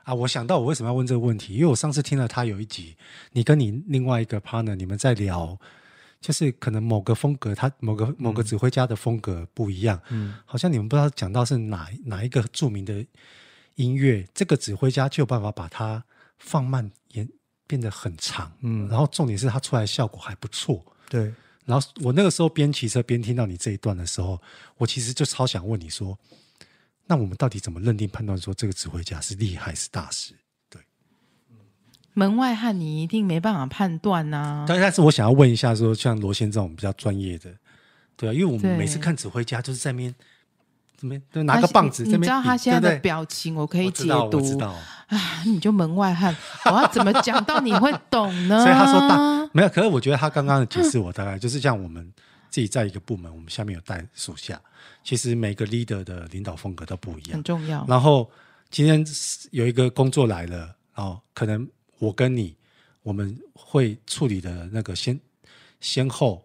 啊，我想到我为什么要问这个问题，因为我上次听了他有一集，你跟你另外一个 partner 你们在聊，就是可能某个风格，他某个某个指挥家的风格不一样，嗯，好像你们不知道讲到是哪哪一个著名的音乐，这个指挥家就有办法把它放慢也变得很长，嗯，然后重点是它出来效果还不错，对，然后我那个时候边骑车边听到你这一段的时候，我其实就超想问你说。那我们到底怎么认定判断说这个指挥家是厉害是大师？对，门外汉你一定没办法判断呐、啊。但但是我想要问一下，说像罗先这种比较专业的，对啊，因为我们每次看指挥家就是在那边怎么就拿个棒子，你知道他现在的表情，我可以解读。我知道啊，你就门外汉，我要怎么讲到你会懂呢？所以他说大没有，可是我觉得他刚刚的解释，我大概就是像我们自己在一个部门，我们下面有带属下。其实每个 leader 的领导风格都不一样，很重要。然后今天有一个工作来了，哦，可能我跟你我们会处理的那个先先后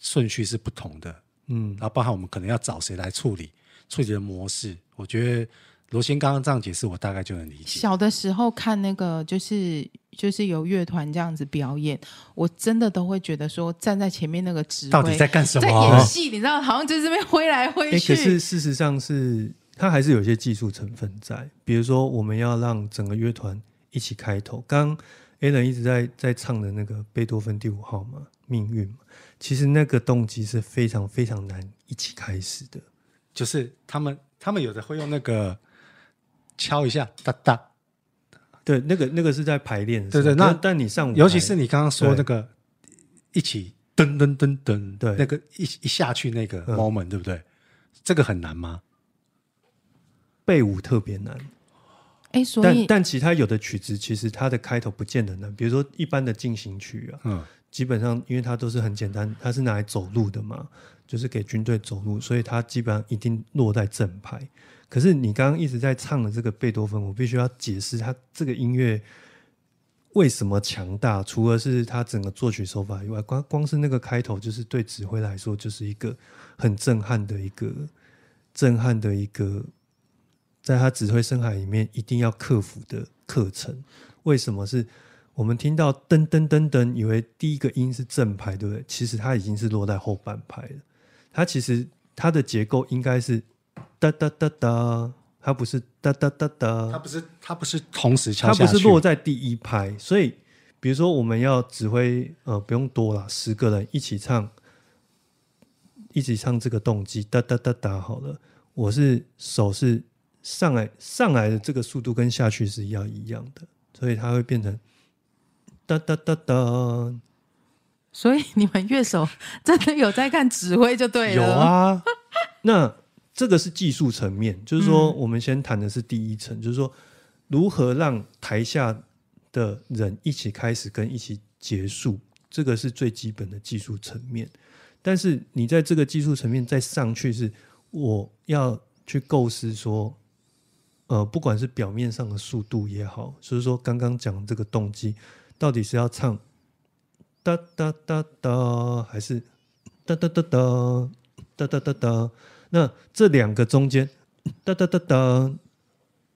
顺序是不同的，嗯，然后包含我们可能要找谁来处理，处理的模式，我觉得罗先刚刚这样解释，我大概就能理解。小的时候看那个就是。就是有乐团这样子表演，我真的都会觉得说，站在前面那个指挥到底在干什么？在 演戏，你知道，好像就这边挥来挥去。可是事实上是，它还是有些技术成分在。比如说，我们要让整个乐团一起开头。刚 Alan 一直在在唱的那个贝多芬第五号嘛，命运嘛，其实那个动机是非常非常难一起开始的。就是他们他们有的会用那个敲一下哒哒。对，那个那个是在排练。对对，那但你上，尤其是你刚刚说那个一起噔噔噔噔，对，那个一一下去那个 moment，对不对？这个很难吗？背舞特别难。哎，所以但但其他有的曲子，其实它的开头不见得难。比如说一般的进行曲啊，嗯，基本上因为它都是很简单，它是拿来走路的嘛，就是给军队走路，所以他基本上一定落在正拍。可是你刚刚一直在唱的这个贝多芬，我必须要解释他这个音乐为什么强大。除了是他整个作曲手法以外，光光是那个开头，就是对指挥来说，就是一个很震撼的一个震撼的一个，在他指挥生涯里面一定要克服的课程。为什么是我们听到噔噔噔噔，以为第一个音是正拍，对不对？其实它已经是落在后半拍了。它其实它的结构应该是。哒哒哒哒，它不是哒哒哒哒，它不是它不是同时敲下去，它不是落在第一拍。所以，比如说我们要指挥，呃，不用多了，十个人一起唱，一起唱这个动机，哒哒哒哒，好了。我是手是上来上来的这个速度跟下去是要一样的，所以它会变成哒哒哒哒。所以你们乐手 真的有在看指挥就对了，有啊，那。这个是技术层面，就是说，我们先谈的是第一层，嗯、就是说，如何让台下的人一起开始跟一起结束，这个是最基本的技术层面。但是你在这个技术层面再上去，是我要去构思说，呃，不管是表面上的速度也好，所以说刚刚讲这个动机，到底是要唱哒哒哒哒，还是哒哒哒哒哒哒哒哒？那这两个中间，哒哒哒哒，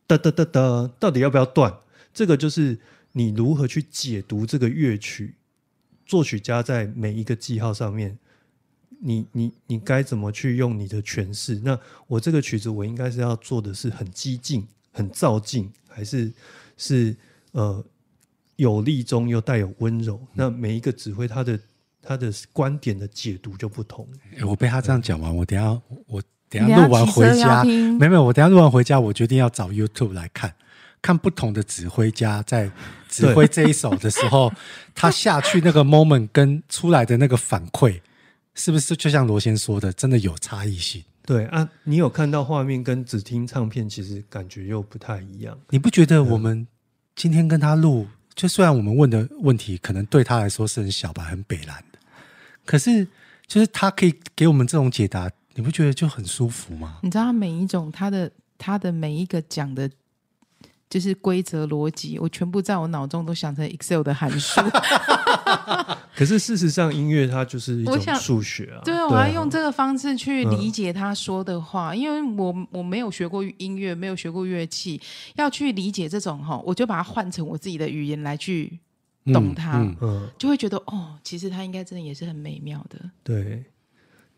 哒哒哒哒，到底要不要断？这个就是你如何去解读这个乐曲，作曲家在每一个记号上面，你你你该怎么去用你的诠释？那我这个曲子，我应该是要做的是很激进、很躁进，还是是呃有力中又带有温柔？那每一个指挥他的。他的观点的解读就不同。我被他这样讲完，我等下我等下录完回家，没有，我等下录完回家，我决定要找 YouTube 来看，看不同的指挥家在指挥这一首的时候，他下去那个 moment 跟出来的那个反馈，是不是就像罗先说的，真的有差异性？对啊，你有看到画面跟只听唱片，其实感觉又不太一样。你不觉得我们今天跟他录，就虽然我们问的问题可能对他来说是很小白、很北蓝的，可是就是他可以给我们这种解答，你不觉得就很舒服吗？你知道他每一种他的他的每一个讲的。就是规则逻辑，我全部在我脑中都想成 Excel 的函数。可是事实上，音乐它就是一种数学啊。对啊，我要用这个方式去理解他说的话，嗯、因为我我没有学过音乐，没有学过乐器，要去理解这种哈，我就把它换成我自己的语言来去懂它，嗯嗯、就会觉得哦，其实它应该真的也是很美妙的。对，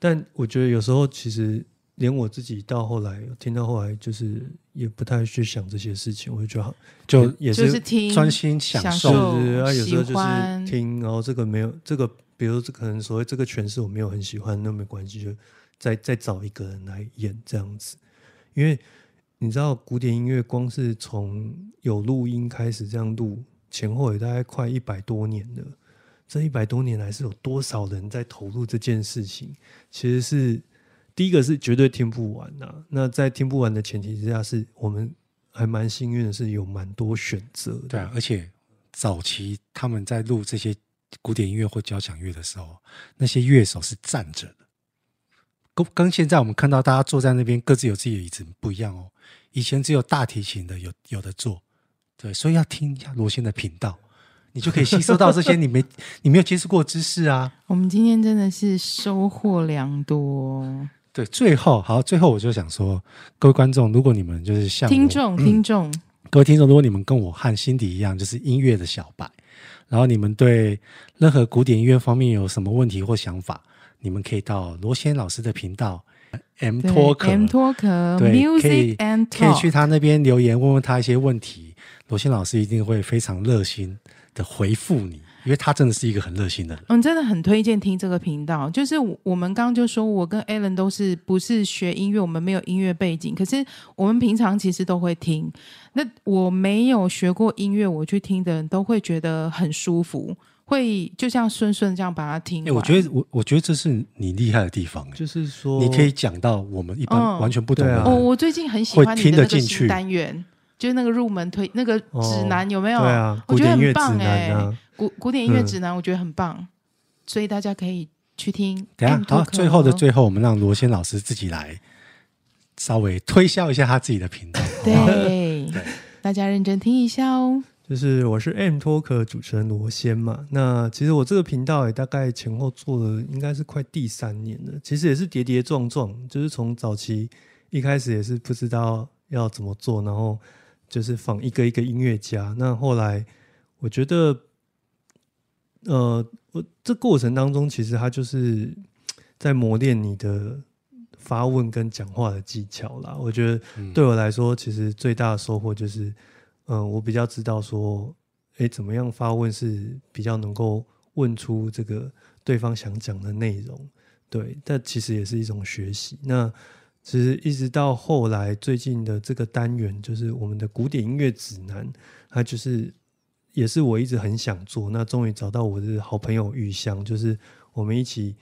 但我觉得有时候其实。连我自己到后来听到后来，就是也不太去想这些事情，我就觉得就也是听专心享受，对有时候就是听，然后这个没有这个，比如这可能所谓这个诠释我没有很喜欢，那没关系，就再再找一个人来演这样子。因为你知道，古典音乐光是从有录音开始这样录，前后也大概快一百多年了。这一百多年来是有多少人在投入这件事情？其实是。第一个是绝对听不完呐、啊，那在听不完的前提之下，是我们还蛮幸运的，是有蛮多选择的。对啊，而且早期他们在录这些古典音乐或交响乐的时候，那些乐手是站着的，跟跟现在我们看到大家坐在那边各自有自己的椅子不一样哦。以前只有大提琴的有有的坐，对，所以要听一下罗先的频道，你就可以吸收到这些你没 你没有接触过知识啊。我们今天真的是收获良多。对，最后好，最后我就想说，各位观众，如果你们就是像听众，听众，各位听众，如果你们跟我和辛迪一样，就是音乐的小白，然后你们对任何古典音乐方面有什么问题或想法，你们可以到罗先老师的频道 M Talker，M Talker，对，Music and Talk，可以去他那边留言，问问他一些问题，罗先老师一定会非常热心的回复你。因为他真的是一个很热心的人，嗯，真的很推荐听这个频道。就是我们刚刚就说，我跟 Alan 都是不是学音乐，我们没有音乐背景，可是我们平常其实都会听。那我没有学过音乐，我去听的人都会觉得很舒服，会就像顺顺这样把它听。哎，我觉得我我觉得这是你厉害的地方，就是说你可以讲到我们一般完全不懂的。哦，我最近很喜欢你的那个新单元。就是那个入门推那个指南、哦、有没有？对啊，我觉得很棒哎、欸，古古典音乐指南我觉得很棒，嗯、所以大家可以去听。等下好，最后的最后，我们让罗先老师自己来稍微推销一下他自己的频道。对，对大家认真听一下哦。就是我是 M Talk 主持人罗先嘛，那其实我这个频道也大概前后做了应该是快第三年了，其实也是跌跌撞撞，就是从早期一开始也是不知道要怎么做，然后。就是仿一个一个音乐家，那后来我觉得，呃，我这过程当中其实他就是 在磨练你的发问跟讲话的技巧啦。我觉得对我来说，其实最大的收获就是，嗯、呃，我比较知道说，哎，怎么样发问是比较能够问出这个对方想讲的内容。对，但其实也是一种学习。那其实一直到后来，最近的这个单元就是我们的古典音乐指南，它就是也是我一直很想做。那终于找到我的好朋友玉香，就是我们一起，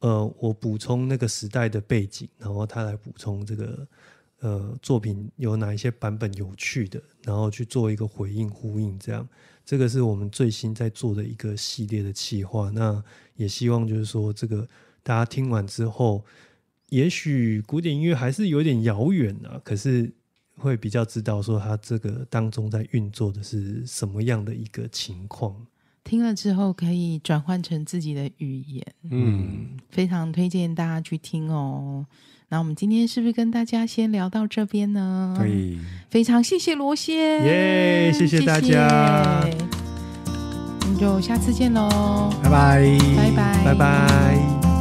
呃，我补充那个时代的背景，然后他来补充这个呃作品有哪一些版本有趣的，然后去做一个回应呼应。这样，这个是我们最新在做的一个系列的企划。那也希望就是说，这个大家听完之后。也许古典音乐还是有点遥远啊，可是会比较知道说他这个当中在运作的是什么样的一个情况。听了之后可以转换成自己的语言，嗯，非常推荐大家去听哦。那我们今天是不是跟大家先聊到这边呢？可以，非常谢谢罗先，耶，谢谢大家，那就下次见喽，拜拜，拜拜，拜拜。